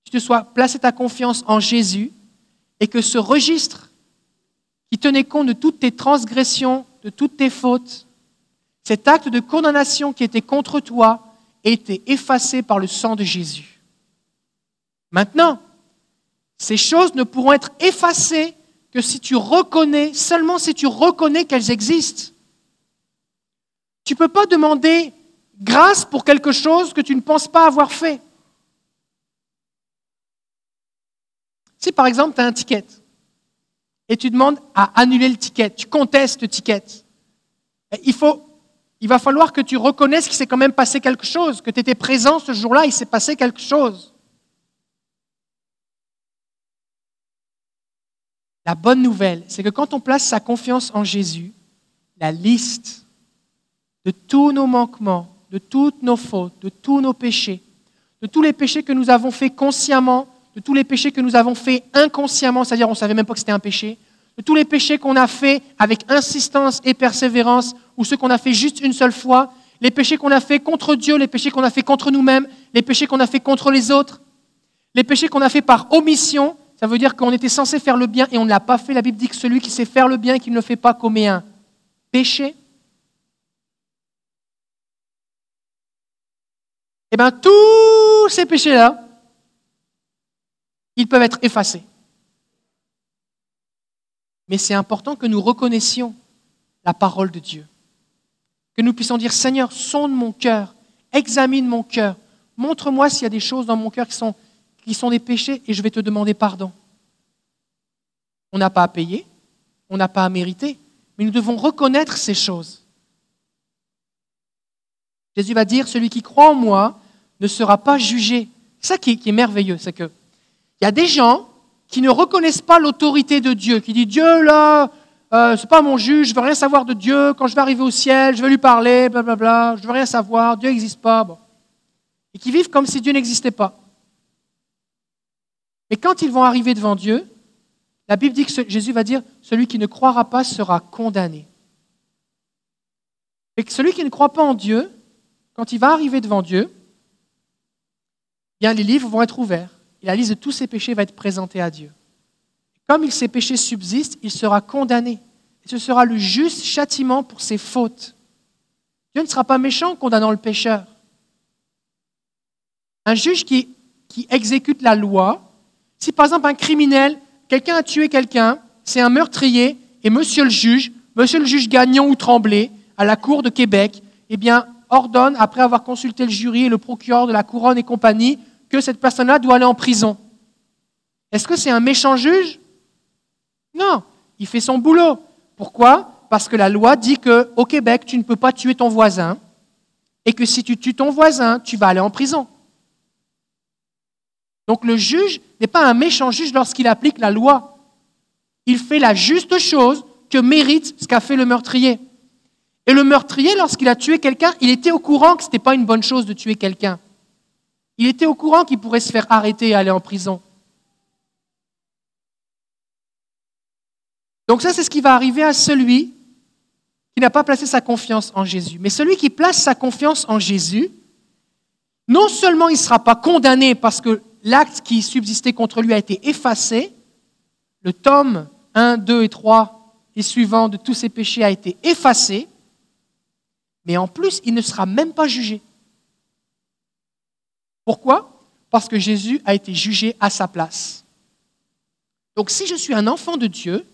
tu te sois placé ta confiance en Jésus et que ce registre qui tenait compte de toutes tes transgressions, de toutes tes fautes, cet acte de condamnation qui était contre toi était effacé par le sang de Jésus. Maintenant, ces choses ne pourront être effacées que si tu reconnais, seulement si tu reconnais qu'elles existent. Tu ne peux pas demander grâce pour quelque chose que tu ne penses pas avoir fait. Si par exemple tu as un ticket et tu demandes à annuler le ticket, tu contestes le ticket, il faut il va falloir que tu reconnaisses qu'il s'est quand même passé quelque chose, que tu étais présent ce jour-là, il s'est passé quelque chose. La bonne nouvelle, c'est que quand on place sa confiance en Jésus, la liste de tous nos manquements, de toutes nos fautes, de tous nos péchés, de tous les péchés que nous avons faits consciemment, de tous les péchés que nous avons faits inconsciemment, c'est-à-dire on ne savait même pas que c'était un péché, de tous les péchés qu'on a faits avec insistance et persévérance, ou ceux qu'on a fait juste une seule fois, les péchés qu'on a fait contre Dieu, les péchés qu'on a fait contre nous-mêmes, les péchés qu'on a fait contre les autres, les péchés qu'on a fait par omission, ça veut dire qu'on était censé faire le bien et on ne l'a pas fait. La Bible dit que celui qui sait faire le bien et qui ne le fait pas commet un péché. Eh bien, tous ces péchés-là, ils peuvent être effacés. Mais c'est important que nous reconnaissions la parole de Dieu. Que nous puissions dire, Seigneur, sonde mon cœur, examine mon cœur, montre-moi s'il y a des choses dans mon cœur qui sont, qui sont des péchés et je vais te demander pardon. On n'a pas à payer, on n'a pas à mériter, mais nous devons reconnaître ces choses. Jésus va dire, celui qui croit en moi ne sera pas jugé. C'est ça qui est, qui est merveilleux, c'est que il y a des gens qui ne reconnaissent pas l'autorité de Dieu, qui disent Dieu là, euh, c'est pas mon juge, je veux rien savoir de Dieu. Quand je vais arriver au ciel, je vais lui parler, blablabla. Je veux rien savoir, Dieu n'existe pas. Bon. Et qui vivent comme si Dieu n'existait pas. Mais quand ils vont arriver devant Dieu, la Bible dit que Jésus va dire celui qui ne croira pas sera condamné. Et que celui qui ne croit pas en Dieu, quand il va arriver devant Dieu, bien les livres vont être ouverts la liste de tous ses péchés va être présentée à Dieu. Comme il, ses péchés subsistent, il sera condamné. Ce sera le juste châtiment pour ses fautes. Dieu ne sera pas méchant en condamnant le pécheur. Un juge qui, qui exécute la loi, si par exemple un criminel, quelqu'un a tué quelqu'un, c'est un meurtrier, et monsieur le juge, monsieur le juge Gagnon ou Tremblay, à la Cour de Québec, eh bien, ordonne, après avoir consulté le jury et le procureur de la couronne et compagnie, que cette personne-là doit aller en prison. Est-ce que c'est un méchant juge? Non, il fait son boulot. Pourquoi? Parce que la loi dit qu'au Québec, tu ne peux pas tuer ton voisin et que si tu tues ton voisin, tu vas aller en prison. Donc le juge n'est pas un méchant juge lorsqu'il applique la loi. Il fait la juste chose que mérite ce qu'a fait le meurtrier. Et le meurtrier, lorsqu'il a tué quelqu'un, il était au courant que ce n'était pas une bonne chose de tuer quelqu'un. Il était au courant qu'il pourrait se faire arrêter et aller en prison. Donc ça, c'est ce qui va arriver à celui qui n'a pas placé sa confiance en Jésus. Mais celui qui place sa confiance en Jésus, non seulement il ne sera pas condamné parce que l'acte qui subsistait contre lui a été effacé, le tome 1, 2 et 3 et suivant de tous ses péchés a été effacé, mais en plus, il ne sera même pas jugé. Pourquoi? Parce que Jésus a été jugé à sa place. Donc si je suis un enfant de Dieu,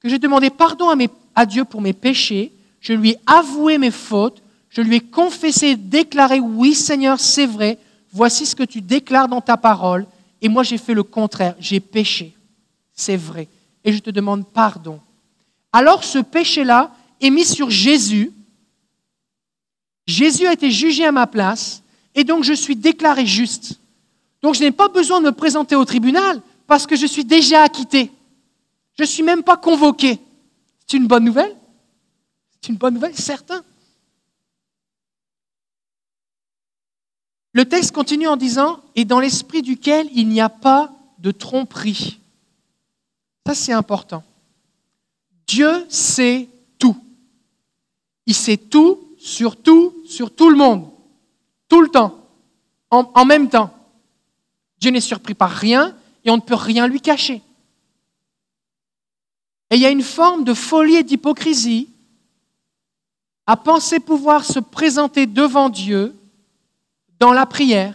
que j'ai demandé pardon à, Dieu pour mes péchés, je lui ai avoué mes fautes, je lui ai confessé, déclaré, oui Seigneur, c'est vrai, voici ce que tu déclares dans ta parole, et moi j'ai fait le contraire, j'ai péché, c'est vrai, et je te demande pardon. Alors ce péché-là est mis sur Jésus, Jésus a été jugé à ma place, et donc je suis déclaré juste. Donc je n'ai pas besoin de me présenter au tribunal parce que je suis déjà acquitté. Je ne suis même pas convoqué. C'est une bonne nouvelle C'est une bonne nouvelle, certain. Le texte continue en disant Et dans l'esprit duquel il n'y a pas de tromperie. Ça, c'est important. Dieu sait tout. Il sait tout sur tout, sur tout le monde tout le temps, en, même temps. Dieu n'est surpris par rien et on ne peut rien lui cacher. Et il y a une forme de folie et d'hypocrisie à penser pouvoir se présenter devant Dieu dans la prière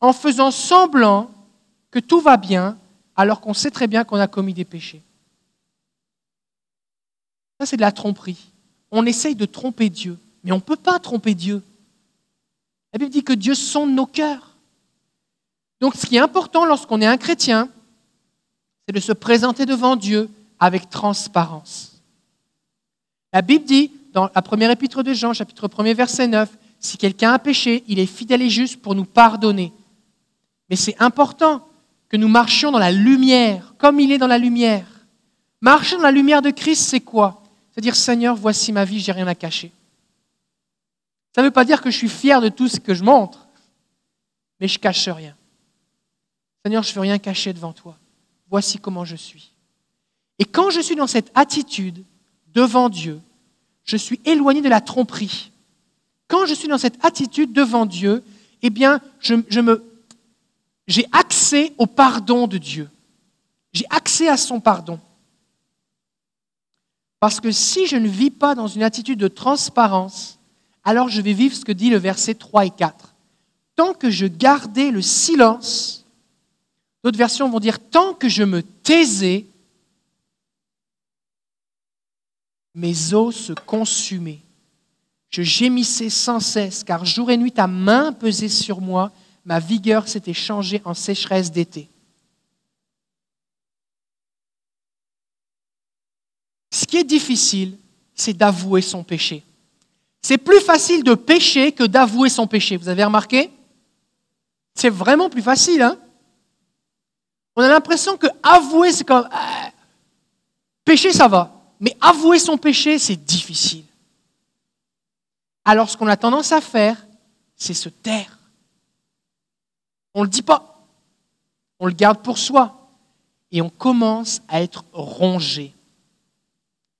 en faisant semblant que tout va bien alors qu'on sait très bien qu'on a commis des péchés. Ça, c'est de la tromperie. On essaye de tromper Dieu, mais on ne peut pas tromper Dieu. La Bible dit que Dieu sonde nos cœurs. Donc ce qui est important lorsqu'on est un chrétien, c'est de se présenter devant Dieu avec transparence. La Bible dit, dans la première épître de Jean, chapitre 1er, verset 9, si quelqu'un a péché, il est fidèle et juste pour nous pardonner. Mais c'est important que nous marchions dans la lumière, comme il est dans la lumière. Marcher dans la lumière de Christ, c'est quoi? C'est-à-dire, Seigneur, voici ma vie, j'ai rien à cacher. Ça ne veut pas dire que je suis fier de tout ce que je montre, mais je cache rien. Seigneur, je ne veux rien cacher devant toi. Voici comment je suis. Et quand je suis dans cette attitude devant Dieu, je suis éloigné de la tromperie. Quand je suis dans cette attitude devant Dieu, eh bien, j'ai accès au pardon de Dieu. J'ai accès à son pardon. Parce que si je ne vis pas dans une attitude de transparence, alors je vais vivre ce que dit le verset 3 et 4. Tant que je gardais le silence, d'autres versions vont dire tant que je me taisais, mes os se consumaient. Je gémissais sans cesse, car jour et nuit ta main pesait sur moi, ma vigueur s'était changée en sécheresse d'été. Ce qui est difficile, c'est d'avouer son péché. C'est plus facile de pécher que d'avouer son péché. Vous avez remarqué? C'est vraiment plus facile. Hein? On a l'impression que avouer, c'est comme... Ah, pécher, ça va. Mais avouer son péché, c'est difficile. Alors ce qu'on a tendance à faire, c'est se taire. On ne le dit pas. On le garde pour soi. Et on commence à être rongé.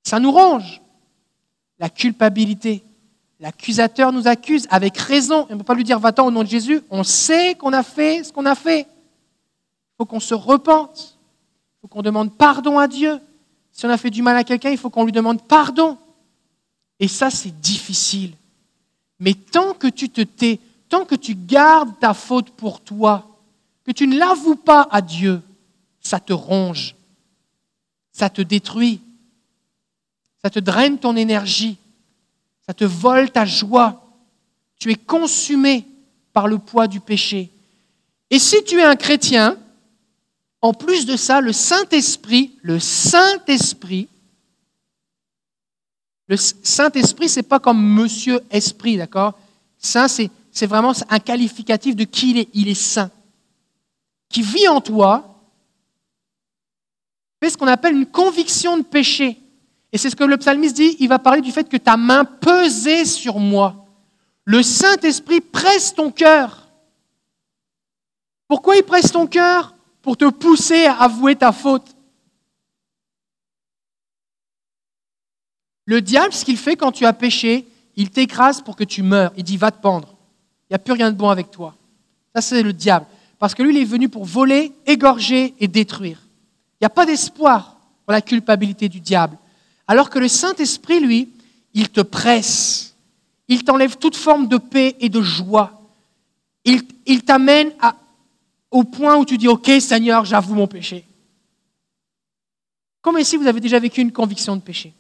Ça nous ronge. La culpabilité. L'accusateur nous accuse avec raison. On ne peut pas lui dire va-t'en au nom de Jésus. On sait qu'on a fait ce qu'on a fait. Il faut qu'on se repente. Il faut qu'on demande pardon à Dieu. Si on a fait du mal à quelqu'un, il faut qu'on lui demande pardon. Et ça, c'est difficile. Mais tant que tu te tais, tant que tu gardes ta faute pour toi, que tu ne l'avoues pas à Dieu, ça te ronge, ça te détruit, ça te draine ton énergie, ça te vole ta joie. Tu es consumé par le poids du péché. Et si tu es un chrétien, en plus de ça, le Saint-Esprit, le Saint-Esprit, le Saint-Esprit, ce n'est pas comme Monsieur Esprit, d'accord? Saint, c'est vraiment un qualificatif de qui il est. Il est saint. Qui vit en toi, fait ce qu'on appelle une conviction de péché. Et c'est ce que le psalmiste dit, il va parler du fait que ta main pesait sur moi. Le Saint-Esprit presse ton cœur. Pourquoi il presse ton cœur? Pour te pousser à avouer ta faute. Le diable, ce qu'il fait quand tu as péché, il t'écrase pour que tu meurs. Il dit va te pendre. Il n'y a plus rien de bon avec toi. Ça, c'est le diable. Parce que lui, il est venu pour voler, égorger et détruire. Il n'y a pas d'espoir pour la culpabilité du diable. Alors que le Saint-Esprit, lui, il te presse. Il t'enlève toute forme de paix et de joie. Il, t'amène au point où tu dis, OK Seigneur, j'avoue mon péché. Comme ici, vous avez déjà vécu une conviction de péché.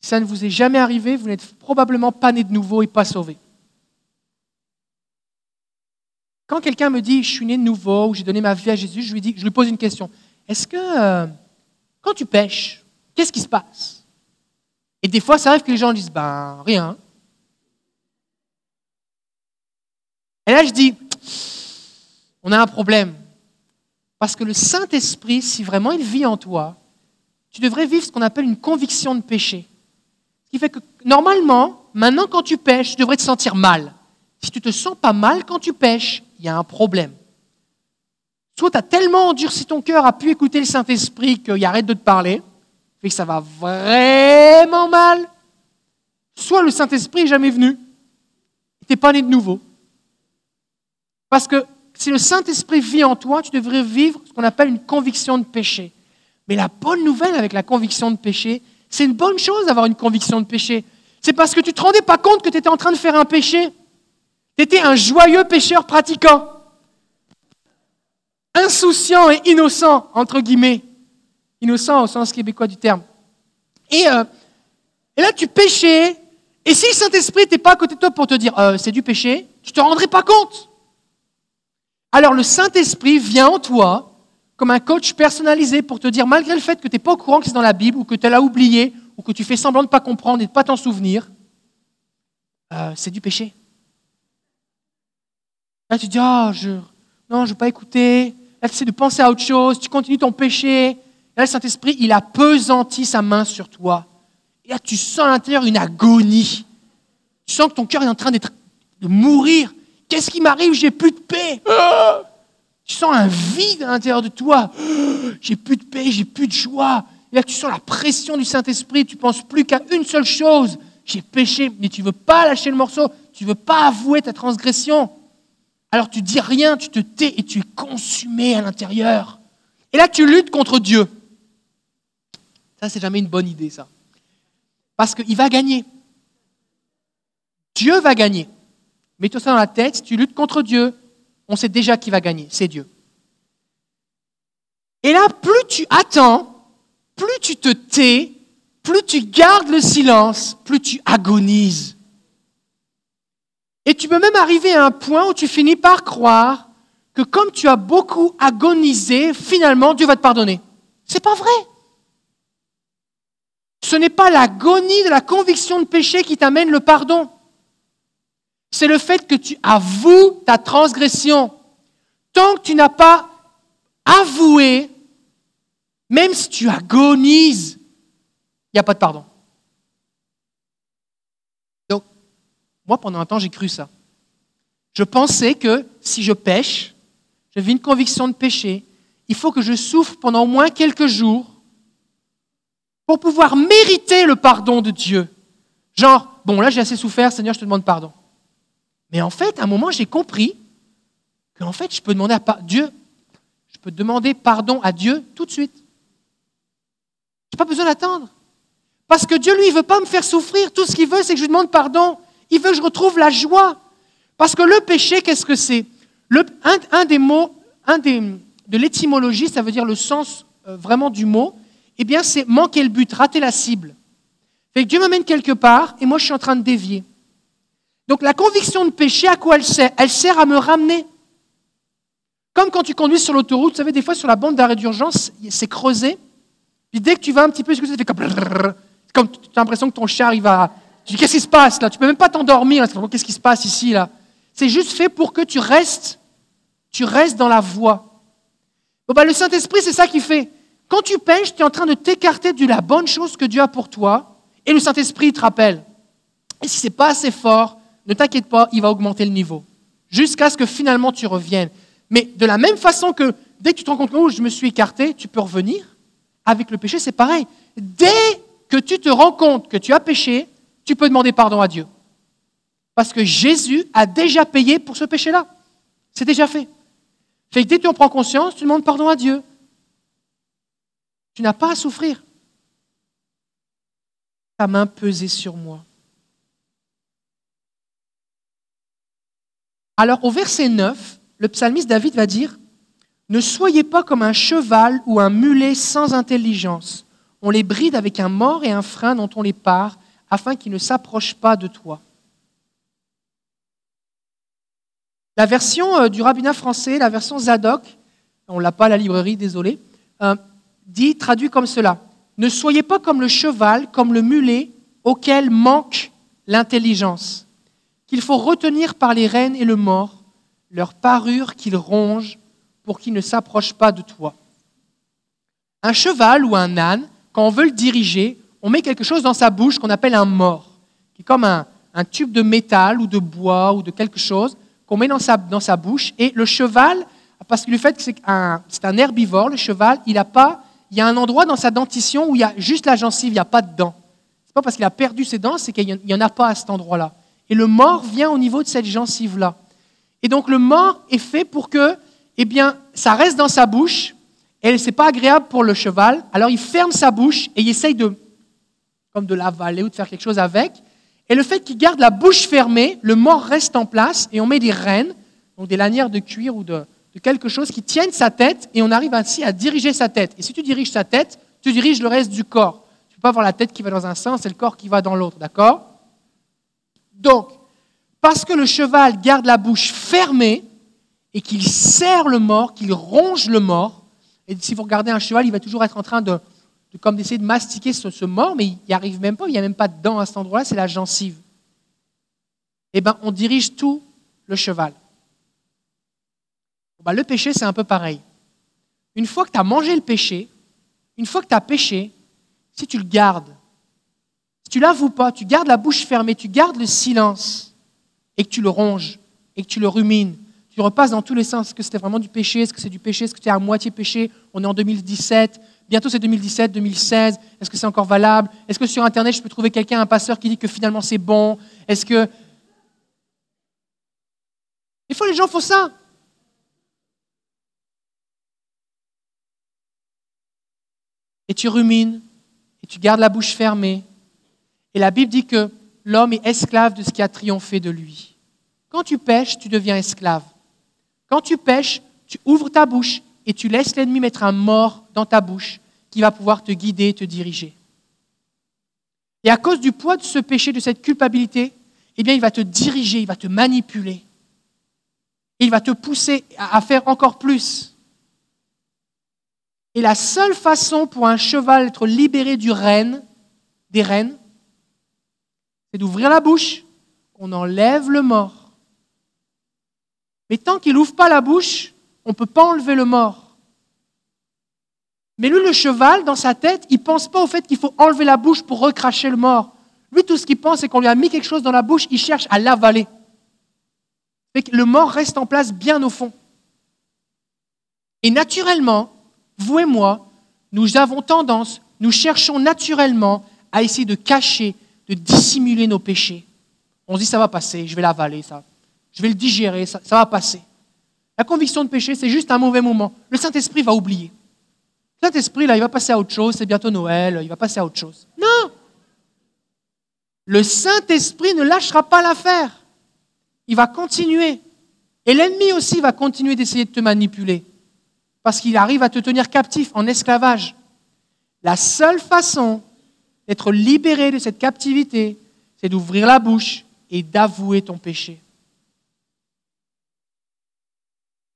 Ça ne vous est jamais arrivé, vous n'êtes probablement pas né de nouveau et pas sauvé. Quand quelqu'un me dit je suis né de nouveau ou j'ai donné ma vie à Jésus, je lui, dis, je lui pose une question. Est-ce que euh, quand tu pêches, qu'est-ce qui se passe? Et des fois, ça arrive que les gens disent ben rien. Et là, je dis on a un problème. Parce que le Saint-Esprit, si vraiment il vit en toi, tu devrais vivre ce qu'on appelle une conviction de péché. Ce qui fait que normalement, maintenant quand tu pêches, tu devrais te sentir mal. Si tu te sens pas mal quand tu pêches, il y a un problème. Soit tu as tellement endurci ton cœur à pu écouter le Saint-Esprit qu'il arrête de te parler, fait que ça va vraiment mal. Soit le Saint-Esprit n'est jamais venu, tu n'es pas né de nouveau. Parce que si le Saint-Esprit vit en toi, tu devrais vivre ce qu'on appelle une conviction de péché. Mais la bonne nouvelle avec la conviction de péché, c'est une bonne chose d'avoir une conviction de péché. C'est parce que tu ne te rendais pas compte que tu étais en train de faire un péché. Tu étais un joyeux pécheur pratiquant. Insouciant et innocent, entre guillemets. Innocent au sens québécois du terme. Et, euh, et là, tu péchais. Et si le Saint-Esprit n'était pas à côté de toi pour te dire euh, c'est du péché, tu ne te rendrais pas compte. Alors le Saint-Esprit vient en toi comme un coach personnalisé pour te dire, malgré le fait que tu n'es pas au courant que c'est dans la Bible, ou que tu l'as oublié, ou que tu fais semblant de ne pas comprendre et de ne pas t'en souvenir, euh, c'est du péché. Là, tu dis, je, non, je ne veux pas écouter. Là, tu essaies de penser à autre chose, tu continues ton péché. Là, le Saint-Esprit, il a pesanti sa main sur toi. Et là, tu sens à l'intérieur une agonie. Tu sens que ton cœur est en train de mourir. Qu'est-ce qui m'arrive? J'ai plus de paix. Tu sens un vide à l'intérieur de toi. J'ai plus de paix, j'ai plus de joie. Et là, tu sens la pression du Saint-Esprit. Tu penses plus qu'à une seule chose. J'ai péché, mais tu veux pas lâcher le morceau. Tu veux pas avouer ta transgression. Alors tu dis rien, tu te tais et tu es consumé à l'intérieur. Et là, tu luttes contre Dieu. Ça, c'est jamais une bonne idée, ça. Parce qu'il va gagner. Dieu va gagner. Mets-toi ça dans la tête, si tu luttes contre Dieu, on sait déjà qui va gagner, c'est Dieu. Et là, plus tu attends, plus tu te tais, plus tu gardes le silence, plus tu agonises. Et tu peux même arriver à un point où tu finis par croire que comme tu as beaucoup agonisé, finalement Dieu va te pardonner. C'est pas vrai. Ce n'est pas l'agonie de la conviction de péché qui t'amène le pardon. C'est le fait que tu avoues ta transgression. Tant que tu n'as pas avoué, même si tu agonises, il n'y a pas de pardon. Donc, moi, pendant un temps, j'ai cru ça. Je pensais que si je pêche, je vis une conviction de péché, il faut que je souffre pendant au moins quelques jours pour pouvoir mériter le pardon de Dieu. Genre, bon, là j'ai assez souffert, Seigneur, je te demande pardon. Mais en fait, à un moment, j'ai compris qu'en fait, je peux demander à Dieu, je peux demander pardon à Dieu tout de suite. Je n'ai pas besoin d'attendre. Parce que Dieu, lui, ne veut pas me faire souffrir. Tout ce qu'il veut, c'est que je lui demande pardon. Il veut que je retrouve la joie. Parce que le péché, qu'est-ce que c'est? Un, des mots, un de l'étymologie, ça veut dire le sens euh, vraiment du mot, eh bien, c'est manquer le but, rater la cible. Fait que Dieu m'amène quelque part et moi, je suis en train de dévier. Donc, la conviction de péché, à quoi elle sert? Elle sert à me ramener. Comme quand tu conduis sur l'autoroute, vous savez, des fois, sur la bande d'arrêt d'urgence, c'est creusé. Puis dès que tu vas un petit peu, ça fait comme. Comme tu as l'impression que ton char, il va. Tu dis, qu'est-ce qui se passe là? Tu peux même pas t'endormir. Qu'est-ce qui se passe ici là? C'est juste fait pour que tu restes, tu restes dans la voie. Bon, bah, le Saint-Esprit, c'est ça qu'il fait. Quand tu pêches, tu es en train de t'écarter de la bonne chose que Dieu a pour toi, et le Saint-Esprit te rappelle. Et si ce n'est pas assez fort, ne t'inquiète pas, il va augmenter le niveau, jusqu'à ce que finalement tu reviennes. Mais de la même façon que dès que tu te rends compte que oh, je me suis écarté, tu peux revenir, avec le péché, c'est pareil. Dès que tu te rends compte que tu as péché, tu peux demander pardon à Dieu. Parce que Jésus a déjà payé pour ce péché-là. C'est déjà fait. Fait que dès que tu en prends conscience, tu demandes pardon à Dieu. Tu n'as pas à souffrir. Ta main pesée sur moi. Alors au verset 9, le psalmiste David va dire, Ne soyez pas comme un cheval ou un mulet sans intelligence. On les bride avec un mort et un frein dont on les part, afin qu'ils ne s'approchent pas de toi. La version euh, du rabbinat français, la version Zadok, on ne l'a pas à la librairie, désolé, euh, dit, traduit comme cela, Ne soyez pas comme le cheval, comme le mulet, auquel manque l'intelligence, qu'il faut retenir par les rênes et le mort, leur parure qu'ils rongent pour qu'ils ne s'approchent pas de toi. Un cheval ou un âne, quand on veut le diriger, on met quelque chose dans sa bouche qu'on appelle un mort, qui est comme un, tube de métal ou de bois ou de quelque chose qu'on met dans sa, dans sa bouche. Et le cheval, parce que le fait que c'est un, un herbivore, le cheval, il n'a pas il y a un endroit dans sa dentition où il y a juste la gencive, il n'y a pas de dents. Ce n'est pas parce qu'il a perdu ses dents, c'est qu'il n'y en a pas à cet endroit-là. Et le mort vient au niveau de cette gencive-là. Et donc le mort est fait pour que, eh bien, ça reste dans sa bouche, et ce n'est pas agréable pour le cheval. Alors il ferme sa bouche et il essaye de, comme de l'avaler ou de faire quelque chose avec. Et le fait qu'il garde la bouche fermée, le mort reste en place et on met des rênes, donc des lanières de cuir ou de, de quelque chose qui tienne sa tête et on arrive ainsi à diriger sa tête. Et si tu diriges sa tête, tu diriges le reste du corps. Tu peux pas avoir la tête qui va dans un sens et le corps qui va dans l'autre, d'accord? Donc, parce que le cheval garde la bouche fermée et qu'il serre le mort, qu'il ronge le mort, et si vous regardez un cheval, il va toujours être en train de, comme d'essayer de mastiquer ce, mort, mais il n'y arrive même pas, il n'y a même pas de dents à cet endroit-là, c'est la gencive. Eh bien, on dirige tout le cheval. Bah, le péché, c'est un peu pareil. Une fois que tu as mangé le péché, une fois que tu as péché, si tu le gardes, si tu l'avoues pas, tu gardes la bouche fermée, tu gardes le silence, et que tu le ronges, et que tu le rumines, tu repasses dans tous les sens. Est-ce que c'était vraiment du péché? Est-ce que c'est du péché? Est-ce que c'est à moitié péché? On est en 2017. Bientôt c'est 2017, 2016. Est-ce que c'est encore valable? Est-ce que sur Internet, je peux trouver quelqu'un, un passeur qui dit que finalement c'est bon? Est-ce que... Des fois, les gens font ça. Et tu rumines, et tu gardes la bouche fermée. Et la Bible dit que l'homme est esclave de ce qui a triomphé de lui. Quand tu pêches, tu deviens esclave. Quand tu pêches, tu ouvres ta bouche et tu laisses l'ennemi mettre un mort dans ta bouche qui va pouvoir te guider, te diriger. Et à cause du poids de ce péché, de cette culpabilité, eh bien, il va te diriger, il va te manipuler. Il va te pousser à faire encore plus. Et la seule façon pour un cheval d'être libéré du renne, des rênes, c'est d'ouvrir la bouche, qu'on enlève le mort. Mais tant qu'il n'ouvre pas la bouche, on ne peut pas enlever le mort. Mais lui, le cheval, dans sa tête, il ne pense pas au fait qu'il faut enlever la bouche pour recracher le mort. Lui, tout ce qu'il pense, c'est qu'on lui a mis quelque chose dans la bouche, il cherche à l'avaler. Le mort reste en place bien au fond. Et naturellement, vous et moi, nous avons tendance, nous cherchons naturellement à essayer de cacher, de dissimuler nos péchés. On se dit, ça va passer, je vais l'avaler, ça. Je vais le digérer, ça, va passer. La conviction de péché, c'est juste un mauvais moment. Le Saint-Esprit va oublier. Le Saint-Esprit, là, il va passer à autre chose, c'est bientôt Noël, il va passer à autre chose. Non Le Saint-Esprit ne lâchera pas l'affaire. Il va continuer. Et l'ennemi aussi va continuer d'essayer de te manipuler. Parce qu'il arrive à te tenir captif, en esclavage. La seule façon d'être libéré de cette captivité, c'est d'ouvrir la bouche et d'avouer ton péché.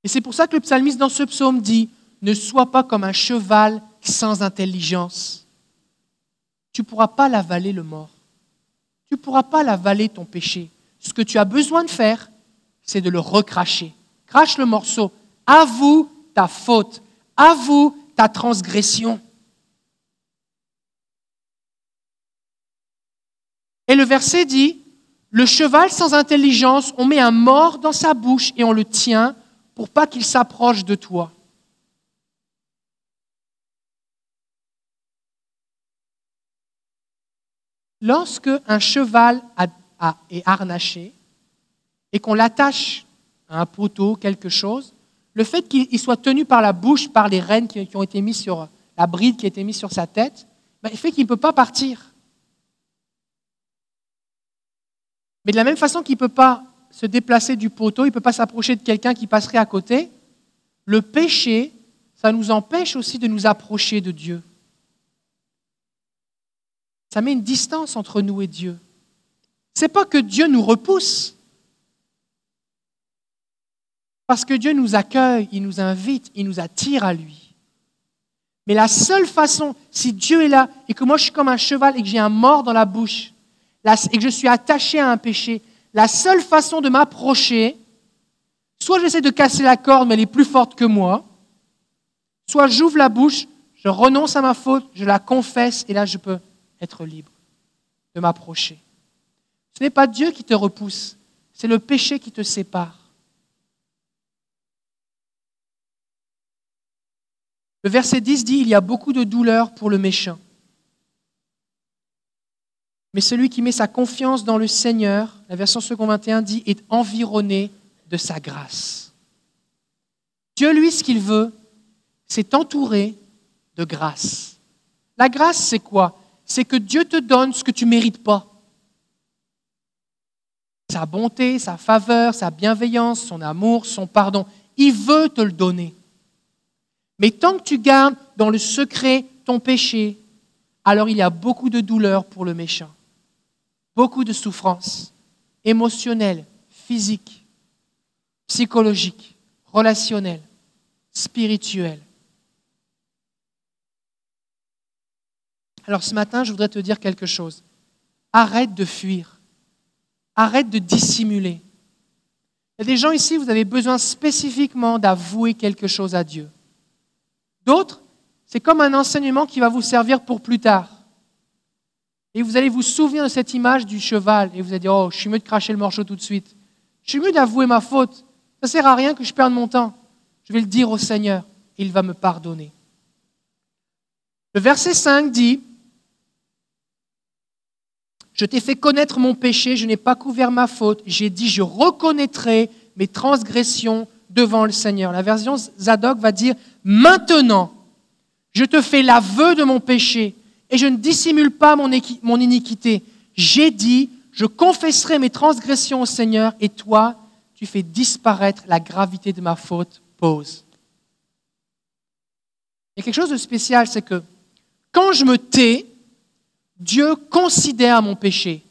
Et c'est pour ça que le psalmiste dans ce psaume dit, ne sois pas comme un cheval sans intelligence. Tu ne pourras pas l'avaler le mort. Tu ne pourras pas l'avaler ton péché. Ce que tu as besoin de faire, c'est de le recracher. Crache le morceau. Avoue ta faute. Avoue ta transgression. Et le verset dit, le cheval sans intelligence, on met un mort dans sa bouche et on le tient pour pas qu'il s'approche de toi. Lorsque un cheval est harnaché et qu'on l'attache à un poteau, quelque chose, le fait qu'il soit tenu par la bouche, par les rênes qui ont été mises sur la bride qui a été mise sur sa tête, ben, fait qu'il ne peut pas partir. Mais de la même façon qu'il ne peut pas se déplacer du poteau, il ne peut pas s'approcher de quelqu'un qui passerait à côté, le péché, ça nous empêche aussi de nous approcher de Dieu. Ça met une distance entre nous et Dieu. Ce n'est pas que Dieu nous repousse, parce que Dieu nous accueille, il nous invite, il nous attire à lui. Mais la seule façon, si Dieu est là et que moi je suis comme un cheval et que j'ai un mort dans la bouche, et que je suis attaché à un péché, la seule façon de m'approcher, soit j'essaie de casser la corde, mais elle est plus forte que moi, soit j'ouvre la bouche, je renonce à ma faute, je la confesse, et là je peux être libre de m'approcher. Ce n'est pas Dieu qui te repousse, c'est le péché qui te sépare. Le verset 10 dit, il y a beaucoup de douleur pour le méchant. Mais celui qui met sa confiance dans le Seigneur, la version second 21 dit, est environné de sa grâce. Dieu, lui, ce qu'il veut, c'est t'entourer de grâce. La grâce, c'est quoi? C'est que Dieu te donne ce que tu ne mérites pas. Sa bonté, sa faveur, sa bienveillance, son amour, son pardon. Il veut te le donner. Mais tant que tu gardes dans le secret ton péché, alors il y a beaucoup de douleur pour le méchant beaucoup de souffrances émotionnelles, physiques, psychologiques, relationnelles, spirituelles. Alors ce matin, je voudrais te dire quelque chose. Arrête de fuir. Arrête de dissimuler. Il y a des gens ici, vous avez besoin spécifiquement d'avouer quelque chose à Dieu. D'autres, c'est comme un enseignement qui va vous servir pour plus tard. Et vous allez vous souvenir de cette image du cheval et vous allez dire, oh, je suis mieux de cracher le morceau tout de suite. Je suis mieux d'avouer ma faute. Ça ne sert à rien que je perde mon temps. Je vais le dire au Seigneur et il va me pardonner. Le verset 5 dit, je t'ai fait connaître mon péché, je n'ai pas couvert ma faute. J'ai dit, je reconnaîtrai mes transgressions devant le Seigneur. La version Zadok va dire, maintenant, je te fais l'aveu de mon péché et je ne dissimule pas mon, iniquité. J'ai dit, je confesserai mes transgressions au Seigneur, et toi, tu fais disparaître la gravité de ma faute. Pause. Il y a quelque chose de spécial, c'est que quand je me tais, Dieu considère mon péché.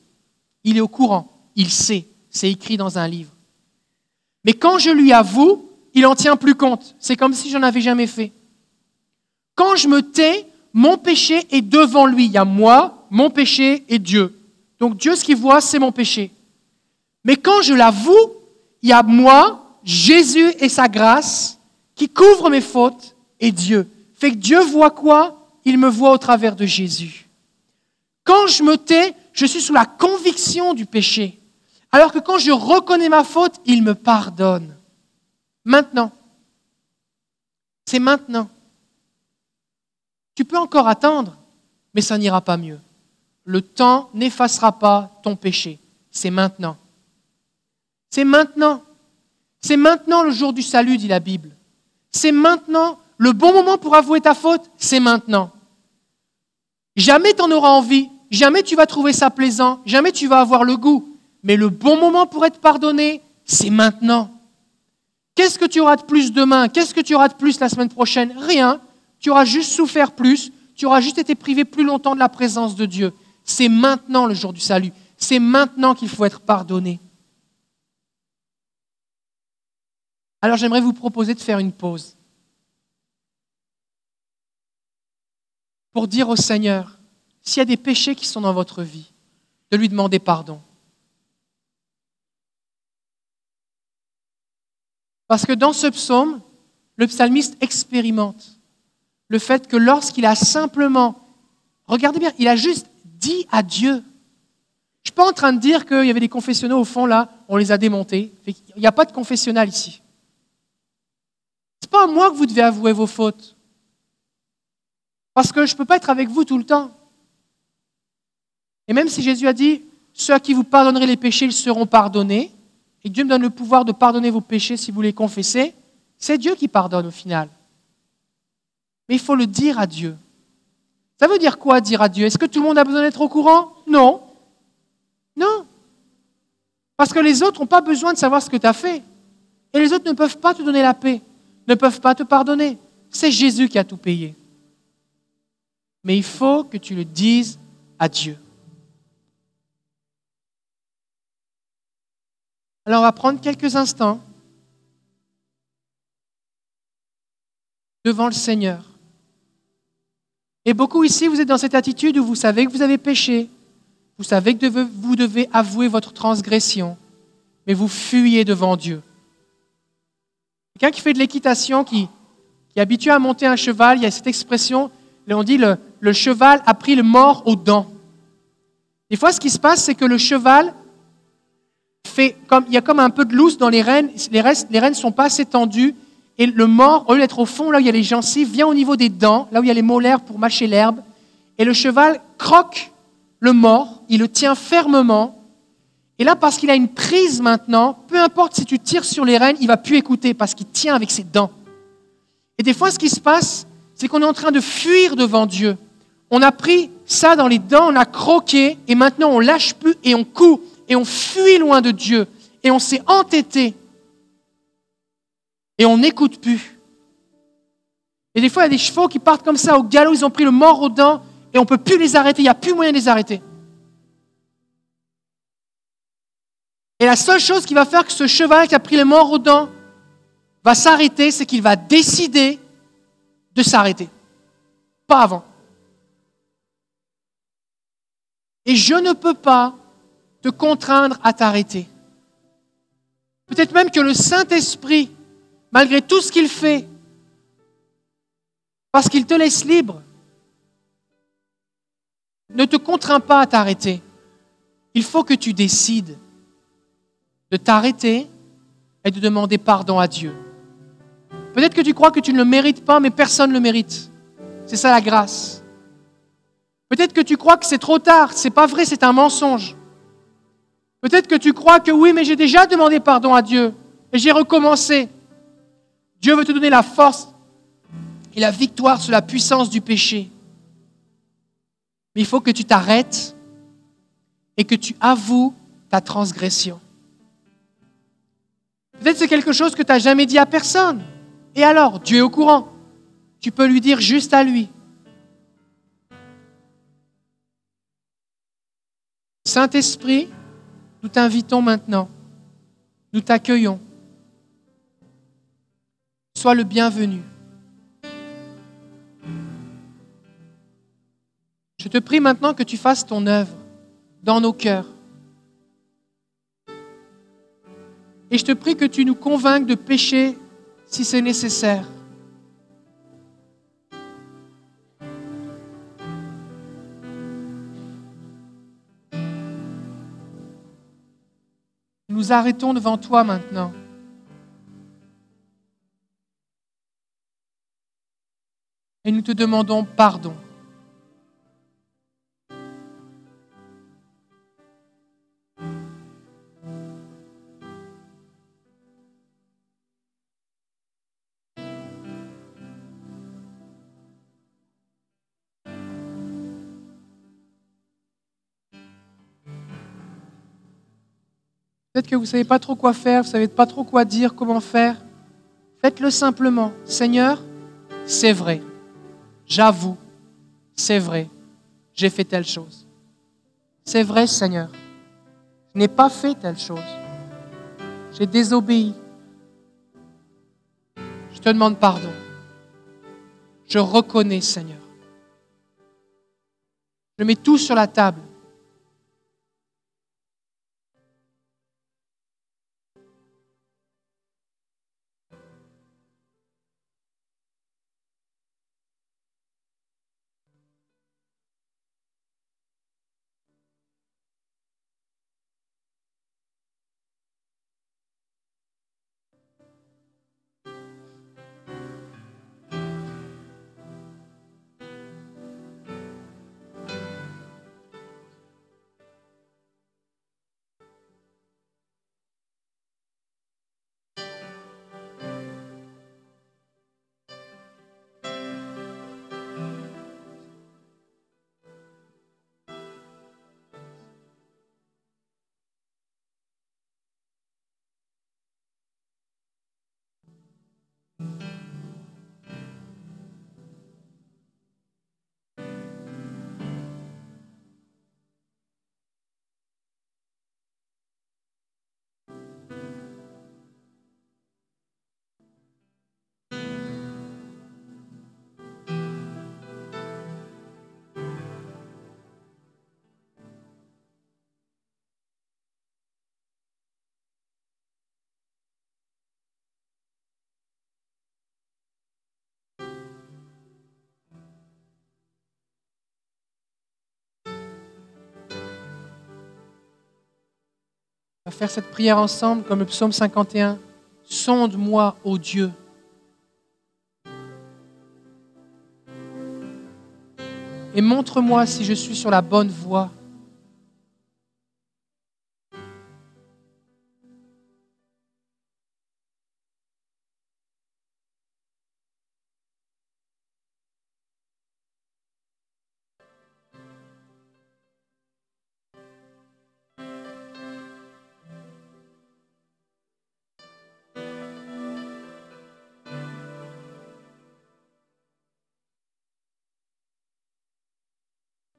Il est au courant. Il sait, c'est écrit dans un livre. Mais quand je lui avoue, il n'en tient plus compte. C'est comme si je n'en avais jamais fait. Quand je me tais, mon péché est devant lui. Il y a moi, mon péché et Dieu. Donc Dieu, ce qu'il voit, c'est mon péché. Mais quand je l'avoue, il y a moi, Jésus et sa grâce qui couvrent mes fautes et Dieu. Fait que Dieu voit quoi? Il me voit au travers de Jésus. Quand je me tais, je suis sous la conviction du péché. Alors que quand je reconnais ma faute, il me pardonne. Maintenant. C'est maintenant. Tu peux encore attendre, mais ça n'ira pas mieux. Le temps n'effacera pas ton péché. C'est maintenant. C'est maintenant. C'est maintenant le jour du salut, dit la Bible. C'est maintenant. Le bon moment pour avouer ta faute, c'est maintenant. Jamais tu en auras envie, jamais tu vas trouver ça plaisant, jamais tu vas avoir le goût. Mais le bon moment pour être pardonné, c'est maintenant. Qu'est-ce que tu auras de plus demain? Qu'est-ce que tu auras de plus la semaine prochaine? Rien. Tu auras juste souffert plus, tu auras juste été privé plus longtemps de la présence de Dieu. C'est maintenant le jour du salut. C'est maintenant qu'il faut être pardonné. Alors j'aimerais vous proposer de faire une pause pour dire au Seigneur, s'il y a des péchés qui sont dans votre vie, de lui demander pardon. Parce que dans ce psaume, le psalmiste expérimente le fait que lorsqu'il a simplement, regardez bien, il a juste dit à Dieu. Je ne suis pas en train de dire qu'il y avait des confessionnaux au fond là, on les a démontés. Il n'y a pas de confessionnal ici. Ce n'est pas à moi que vous devez avouer vos fautes. Parce que je ne peux pas être avec vous tout le temps. Et même si Jésus a dit, ceux à qui vous pardonnerez les péchés, ils seront pardonnés, et Dieu me donne le pouvoir de pardonner vos péchés si vous les confessez, c'est Dieu qui pardonne au final. Mais il faut le dire à Dieu. Ça veut dire quoi dire à Dieu? Est-ce que tout le monde a besoin d'être au courant? Non. Non. Parce que les autres n'ont pas besoin de savoir ce que tu as fait. Et les autres ne peuvent pas te donner la paix, ne peuvent pas te pardonner. C'est Jésus qui a tout payé. Mais il faut que tu le dises à Dieu. Alors on va prendre quelques instants devant le Seigneur. Et beaucoup ici, vous êtes dans cette attitude où vous savez que vous avez péché, vous savez que vous devez avouer votre transgression, mais vous fuyez devant Dieu. Quelqu'un qui fait de l'équitation, qui, est habitué à monter un cheval, il y a cette expression, on dit le, le cheval a pris le mort aux dents. Des fois, ce qui se passe, c'est que le cheval il y a comme un peu de loose dans les rênes, les, restes, les rênes ne sont pas assez tendues, et le mort, au lieu d'être au fond, là où il y a les gencives, vient au niveau des dents, là où il y a les molaires pour mâcher l'herbe. Et le cheval croque le mort, il le tient fermement. Et là, parce qu'il a une prise maintenant, peu importe si tu tires sur les rênes, il va plus écouter parce qu'il tient avec ses dents. Et des fois, ce qui se passe, c'est qu'on est en train de fuir devant Dieu. On a pris ça dans les dents, on a croqué, et maintenant on lâche plus et on court et on fuit loin de Dieu. Et on s'est entêté et on n'écoute plus. Et des fois, il y a des chevaux qui partent comme ça au galop, ils ont pris le mort aux dents et on ne peut plus les arrêter, il n'y a plus moyen de les arrêter. Et la seule chose qui va faire que ce cheval qui a pris le mort aux dents va s'arrêter, c'est qu'il va décider de s'arrêter. Pas avant. Et je ne peux pas te contraindre à t'arrêter. Peut-être même que le Saint-Esprit malgré tout ce qu'il fait, parce qu'il te laisse libre, ne te contraint pas à t'arrêter. Il faut que tu décides de t'arrêter et de demander pardon à Dieu. Peut-être que tu crois que tu ne le mérites pas, mais personne ne le mérite. C'est ça la grâce. Peut-être que tu crois que c'est trop tard. C'est pas vrai, c'est un mensonge. Peut-être que tu crois que oui, mais j'ai déjà demandé pardon à Dieu et j'ai recommencé. Dieu veut te donner la force et la victoire sur la puissance du péché. Mais il faut que tu t'arrêtes et que tu avoues ta transgression. Peut-être c'est quelque chose que tu n'as jamais dit à personne. Et alors, Dieu est au courant. Tu peux lui dire juste à lui. Saint-Esprit, Nous t'invitons maintenant. Nous t'accueillons. Sois le bienvenu. Je te prie maintenant que tu fasses ton œuvre dans nos cœurs. Et je te prie que tu nous convainques de pécher si c'est nécessaire. Nous arrêtons devant toi maintenant. Et nous te demandons pardon. Que vous ne savez pas trop quoi faire, vous ne savez pas trop quoi dire, comment faire. Faites-le simplement. Seigneur, c'est vrai. J'avoue, c'est vrai. J'ai fait telle chose. C'est vrai, Seigneur. Je n'ai pas fait telle chose. J'ai désobéi. Je te demande pardon. Je reconnais, Seigneur. Je mets tout sur la table. Faire cette prière ensemble comme le psaume 51. Sonde-moi, ô Dieu. Et montre-moi si je suis sur la bonne voie.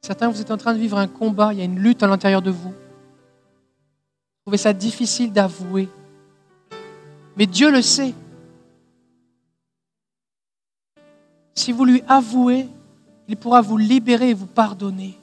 Certains, vous êtes en train de vivre un combat, il y a une lutte à l'intérieur de vous. Vous trouvez ça difficile d'avouer. Mais Dieu le sait. Si vous lui avouez, il pourra vous libérer et vous pardonner.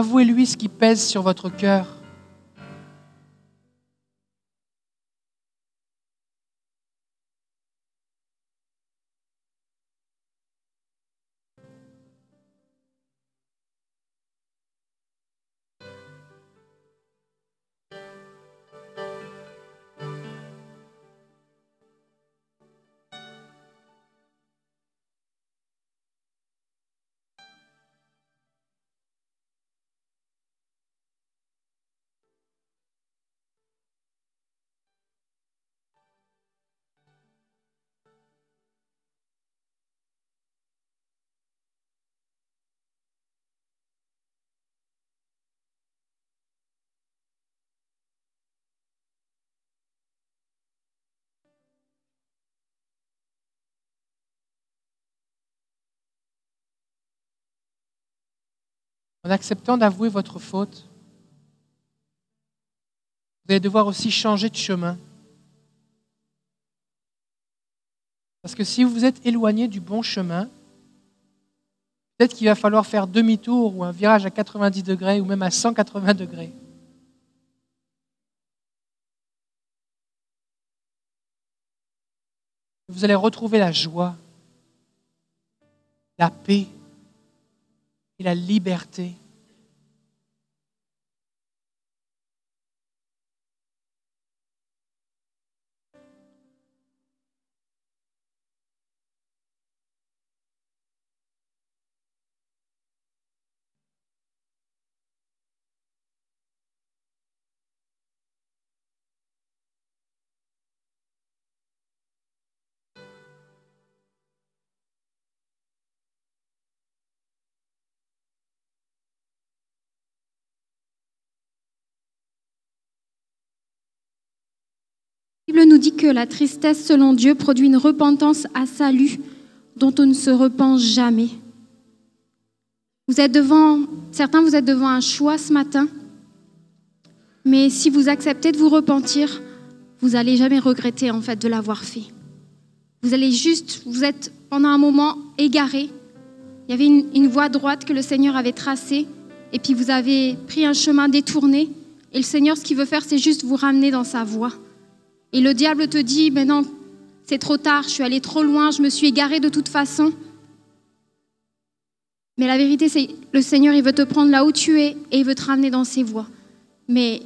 Avouez-lui ce qui pèse sur votre cœur. En acceptant d'avouer votre faute, vous allez devoir aussi changer de chemin. Parce que si vous êtes éloigné du bon chemin, peut-être qu'il va falloir faire demi-tour ou un virage à 90 degrés ou même à 180 degrés. Vous allez retrouver la joie, la paix et la liberté. Bible nous dit que la tristesse selon Dieu produit une repentance à salut dont on ne se repent jamais. Vous êtes devant, certains vous êtes devant un choix ce matin, mais si vous acceptez de vous repentir, vous n'allez jamais regretter en fait de l'avoir fait. Vous allez juste, vous êtes pendant un moment égaré. Il y avait une, une voie droite que le Seigneur avait tracée, et puis vous avez pris un chemin détourné, et le Seigneur, ce qu'il veut faire, c'est juste vous ramener dans sa voie. Et le diable te dit, mais non, c'est trop tard, je suis allé trop loin, je me suis égaré de toute façon. Mais la vérité, c'est le Seigneur, il veut te prendre là où tu es et il veut te ramener dans ses voies. Mais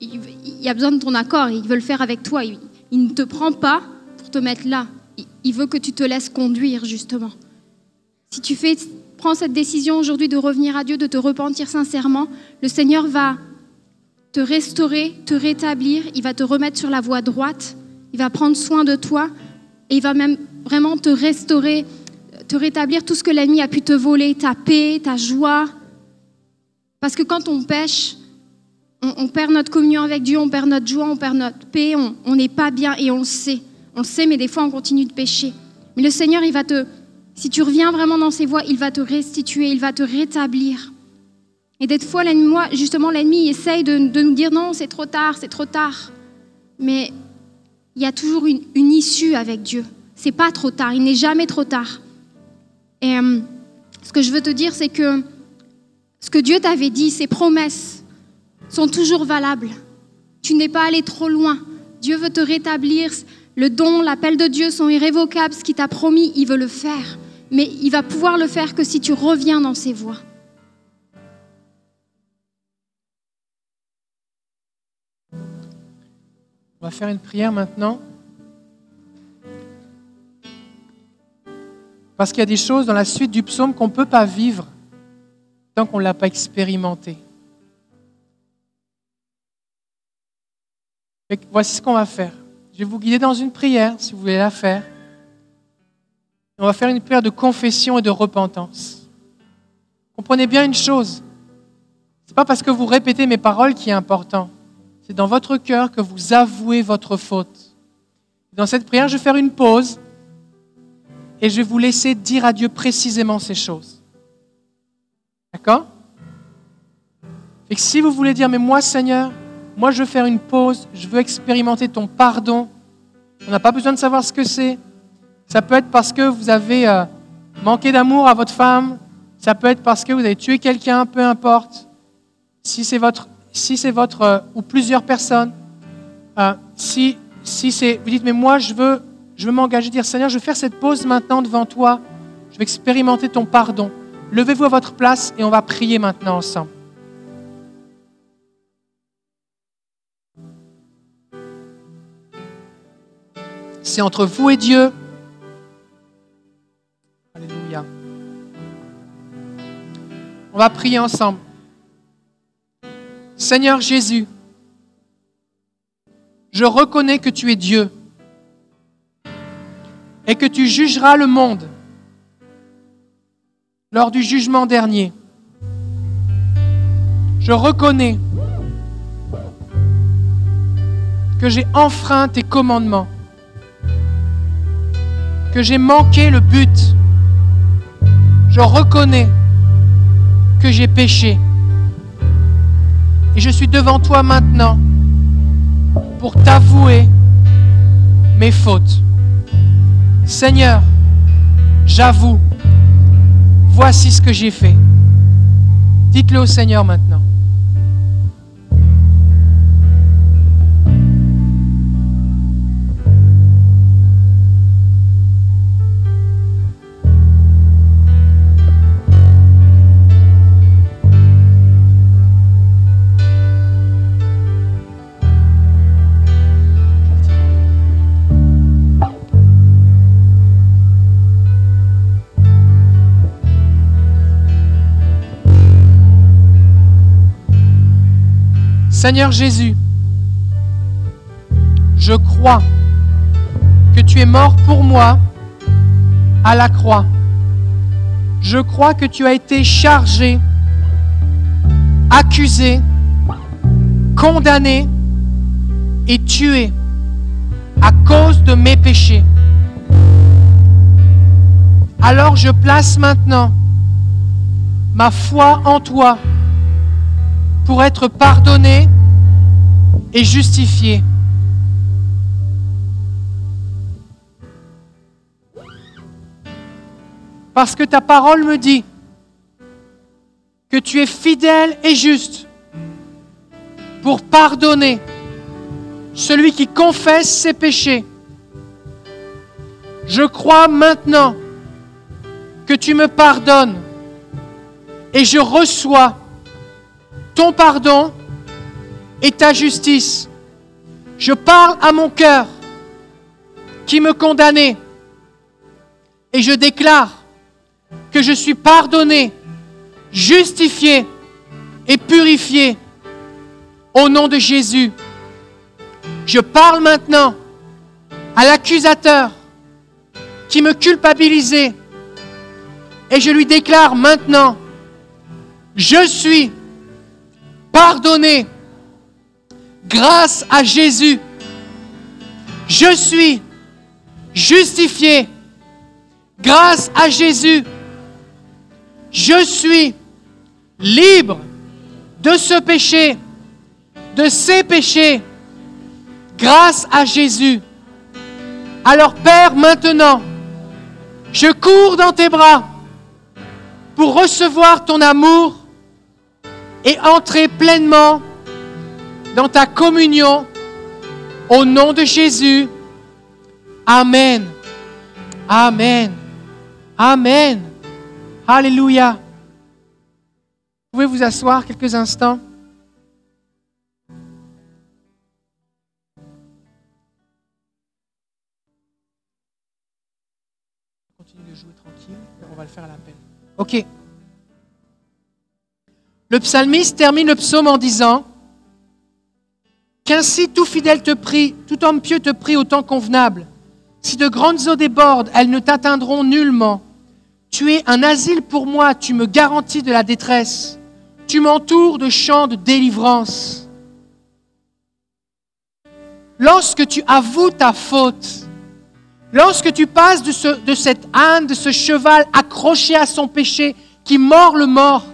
il, y a besoin de ton accord, il veut le faire avec toi. Il, il ne te prend pas pour te mettre là. Il, il veut que tu te laisses conduire, justement. Si tu fais, prends cette décision aujourd'hui de revenir à Dieu, de te repentir sincèrement, le Seigneur va te restaurer, te rétablir, il va te remettre sur la voie droite, il va prendre soin de toi et il va même vraiment te restaurer, te rétablir tout ce que l'ennemi a pu te voler, ta paix, ta joie. Parce que quand on pêche, on, perd notre communion avec Dieu, on perd notre joie, on perd notre paix, on on n'est pas bien et on le sait. On le sait, mais des fois on continue de pécher. Mais le Seigneur, il va te, si tu reviens vraiment dans ses voies, il va te restituer, il va te rétablir. Et des fois, justement, l'ennemi essaye de, nous dire non, c'est trop tard, c'est trop tard. Mais il y a toujours une, une issue avec Dieu. C'est pas trop tard, il n'est jamais trop tard. Et euh, ce que je veux te dire, c'est que ce que Dieu t'avait dit, ses promesses, sont toujours valables. Tu n'es pas allé trop loin. Dieu veut te rétablir. Le don, l'appel de Dieu sont irrévocables. Ce qu'il t'a promis, il veut le faire. Mais il va pouvoir le faire que si tu reviens dans ses voies. On va faire une prière maintenant. Parce qu'il y a des choses dans la suite du psaume qu'on ne peut pas vivre tant qu'on ne l'a pas expérimenté. Voici ce qu'on va faire. Je vais vous guider dans une prière, si vous voulez la faire. On va faire une prière de confession et de repentance. Comprenez bien une chose. Ce n'est pas parce que vous répétez mes paroles qui est important. C'est dans votre cœur que vous avouez votre faute. Dans cette prière, je vais faire une pause et je vais vous laisser dire à Dieu précisément ces choses. D'accord? Et si vous voulez dire, mais moi Seigneur, moi je veux faire une pause, je veux expérimenter ton pardon, on n'a pas besoin de savoir ce que c'est. Ça peut être parce que vous avez euh, manqué d'amour à votre femme, ça peut être parce que vous avez tué quelqu'un, peu importe. Si c'est votre si c'est votre euh, ou plusieurs personnes, euh, si, si c'est, vous dites, mais moi je veux, je veux m'engager, dire Seigneur, je vais faire cette pause maintenant devant toi, je vais expérimenter ton pardon. Levez-vous à votre place et on va prier maintenant ensemble. C'est entre vous et Dieu. Alléluia. On va prier ensemble. Seigneur Jésus, je reconnais que tu es Dieu et que tu jugeras le monde lors du jugement dernier. Je reconnais que j'ai enfreint tes commandements, que j'ai manqué le but. Je reconnais que j'ai péché. Et je suis devant toi maintenant pour t'avouer mes fautes. Seigneur, j'avoue, voici ce que j'ai fait. Dites-le au Seigneur maintenant. Seigneur Jésus, je crois que tu es mort pour moi à la croix. Je crois que tu as été chargé, accusé, condamné et tué à cause de mes péchés. Alors je place maintenant ma foi en toi pour être pardonné et justifié. Parce que ta parole me dit que tu es fidèle et juste pour pardonner celui qui confesse ses péchés. Je crois maintenant que tu me pardonnes et je reçois ton pardon et ta justice. Je parle à mon cœur qui me condamnait et je déclare que je suis pardonné, justifié et purifié au nom de Jésus. Je parle maintenant à l'accusateur qui me culpabilisait et je lui déclare maintenant, je suis pardonné grâce à Jésus. Je suis justifié grâce à Jésus. Je suis libre de ce péché, de ces péchés, grâce à Jésus. Alors Père, maintenant, je cours dans tes bras pour recevoir ton amour et entrer pleinement dans ta communion au nom de Jésus. Amen. Amen. Amen. Alléluia. Vous pouvez vous asseoir quelques instants? Continue de jouer tranquille, on va le faire à l'appel. Ok. Le psalmiste termine le psaume en disant Qu'ainsi tout fidèle te prie, tout homme pieux te prie au temps convenable. Si de grandes eaux débordent, elles ne t'atteindront nullement. Tu es un asile pour moi, tu me garantis de la détresse. Tu m'entoures de chants de délivrance. Lorsque tu avoues ta faute, lorsque tu passes de, ce, de cette âne, de ce cheval accroché à son péché qui mord le mort,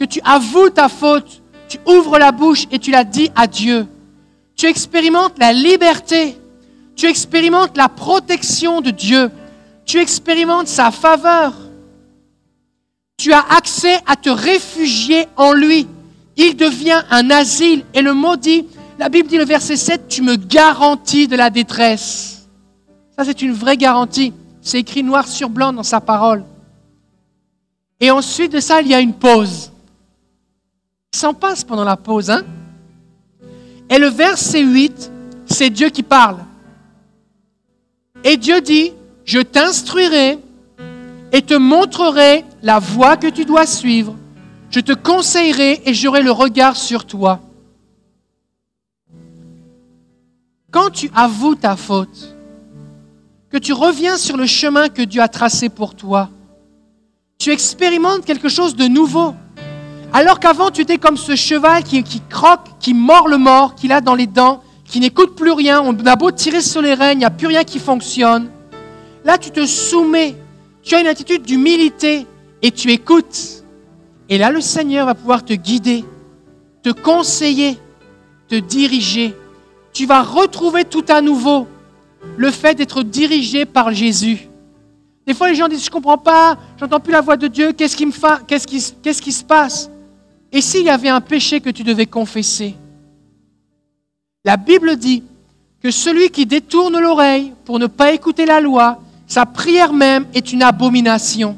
que tu avoues ta faute, tu ouvres la bouche et tu la dis à Dieu. Tu expérimentes la liberté, tu expérimentes la protection de Dieu, tu expérimentes sa faveur. Tu as accès à te réfugier en lui. Il devient un asile. Et le mot dit, la Bible dit le verset 7, tu me garantis de la détresse. Ça, c'est une vraie garantie. C'est écrit noir sur blanc dans sa parole. Et ensuite de ça, il y a une pause. Il s'en passe pendant la pause. Hein? Et le verset 8, c'est Dieu qui parle. Et Dieu dit, je t'instruirai et te montrerai la voie que tu dois suivre. Je te conseillerai et j'aurai le regard sur toi. Quand tu avoues ta faute, que tu reviens sur le chemin que Dieu a tracé pour toi, tu expérimentes quelque chose de nouveau. Alors qu'avant, tu étais comme ce cheval qui, croque, qui mord le mort, qu'il a dans les dents, qui n'écoute plus rien. On a beau tirer sur les rênes, il n'y a plus rien qui fonctionne. Là, tu te soumets. Tu as une attitude d'humilité et tu écoutes. Et là, le Seigneur va pouvoir te guider, te conseiller, te diriger. Tu vas retrouver tout à nouveau le fait d'être dirigé par Jésus. Des fois, les gens disent, je ne comprends pas, j'entends plus la voix de Dieu, qu'est-ce qui, me qu'est-ce qui se passe? Et s'il y avait un péché que tu devais confesser? La Bible dit que celui qui détourne l'oreille pour ne pas écouter la loi, sa prière même est une abomination.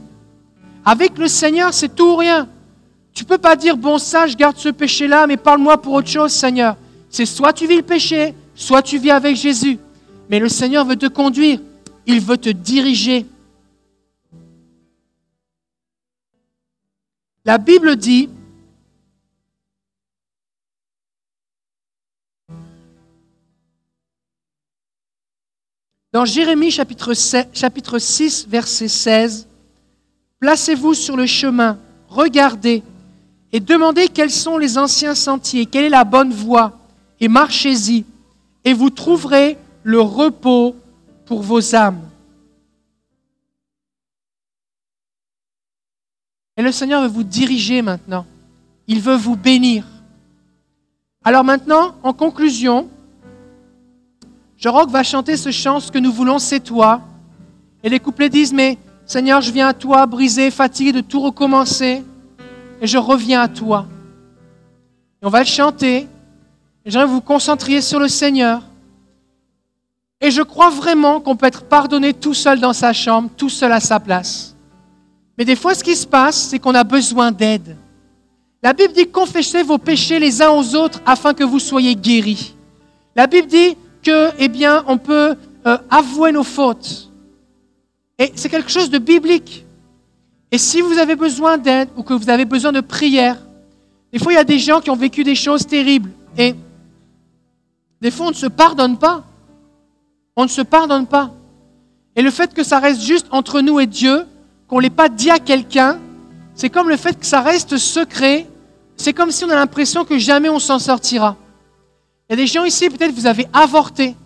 Avec le Seigneur, c'est tout ou rien. Tu ne peux pas dire, bon ça, je garde ce péché-là, mais parle-moi pour autre chose, Seigneur. C'est soit tu vis le péché, soit tu vis avec Jésus. Mais le Seigneur veut te conduire, il veut te diriger. La Bible dit, dans Jérémie chapitre, 7, chapitre 6, verset 16, Placez-vous sur le chemin, regardez et demandez quels sont les anciens sentiers, quelle est la bonne voie, et marchez-y, et vous trouverez le repos pour vos âmes. Et le Seigneur veut vous diriger maintenant. Il veut vous bénir. Alors maintenant, en conclusion, Jean-Roch va chanter ce chant, ce que nous voulons, c'est toi. Et les couplets disent, mais Seigneur, je viens à toi, brisé, fatigué de tout recommencer, et je reviens à toi. Et on va le chanter, et j'aimerais vous concentriez sur le Seigneur. Et je crois vraiment qu'on peut être pardonné tout seul dans sa chambre, tout seul à sa place. Mais des fois, ce qui se passe, c'est qu'on a besoin d'aide. La Bible dit confessez vos péchés les uns aux autres afin que vous soyez guéris. La Bible dit que, eh bien, on peut euh, avouer nos fautes. Et c'est quelque chose de biblique. Et si vous avez besoin d'aide ou que vous avez besoin de prière, des fois il y a des gens qui ont vécu des choses terribles. Et des fois on ne se pardonne pas. On ne se pardonne pas. Et le fait que ça reste juste entre nous et Dieu, qu'on ne l'ait pas dit à quelqu'un, c'est comme le fait que ça reste secret. C'est comme si on a l'impression que jamais on s'en sortira. Il y a des gens ici, peut-être vous avez avorté.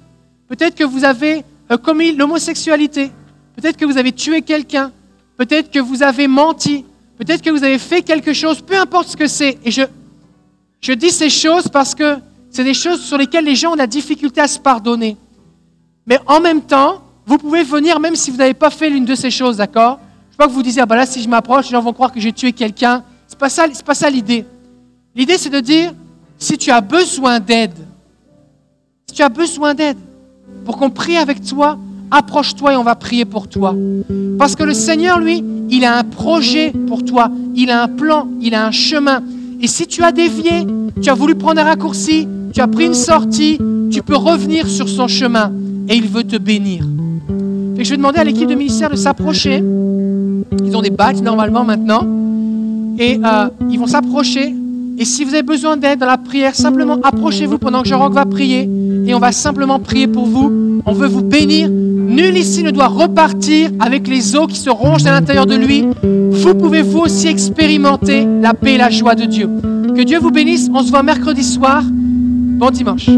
Peut-être que vous avez euh, commis l'homosexualité. Peut-être que vous avez tué quelqu'un. Peut-être que vous avez menti. Peut-être que vous avez fait quelque chose. Peu importe ce que c'est. Et je, je dis ces choses parce que c'est des choses sur lesquelles les gens ont la difficulté à se pardonner. Mais en même temps, vous pouvez venir même si vous n'avez pas fait l'une de ces choses, d'accord? Je ne pas que vous disiez, ah ben là, si je m'approche, les gens vont croire que j'ai tué quelqu'un. Ce n'est pas ça, pas ça l'idée. L'idée, c'est de dire, si tu as besoin d'aide, tu as besoin d'aide, pour qu'on prie avec toi, approche-toi et on va prier pour toi. Parce que le Seigneur, lui, il a un projet pour toi, il a un plan, il a un chemin. Et si tu as dévié, tu as voulu prendre un raccourci, tu as pris une sortie, tu peux revenir sur son chemin et il veut te bénir. Et je vais demander à l'équipe de ministère de s'approcher. Ils ont des badges normalement maintenant. Et euh, ils vont s'approcher. Et si vous avez besoin d'aide dans la prière, simplement approchez-vous pendant que Jean-Roch va prier. Et on va simplement prier pour vous. On veut vous bénir. Nul ici ne doit repartir avec les eaux qui se rongent à l'intérieur de lui. Vous pouvez vous aussi expérimenter la paix et la joie de Dieu. Que Dieu vous bénisse. On se voit mercredi soir. Bon dimanche.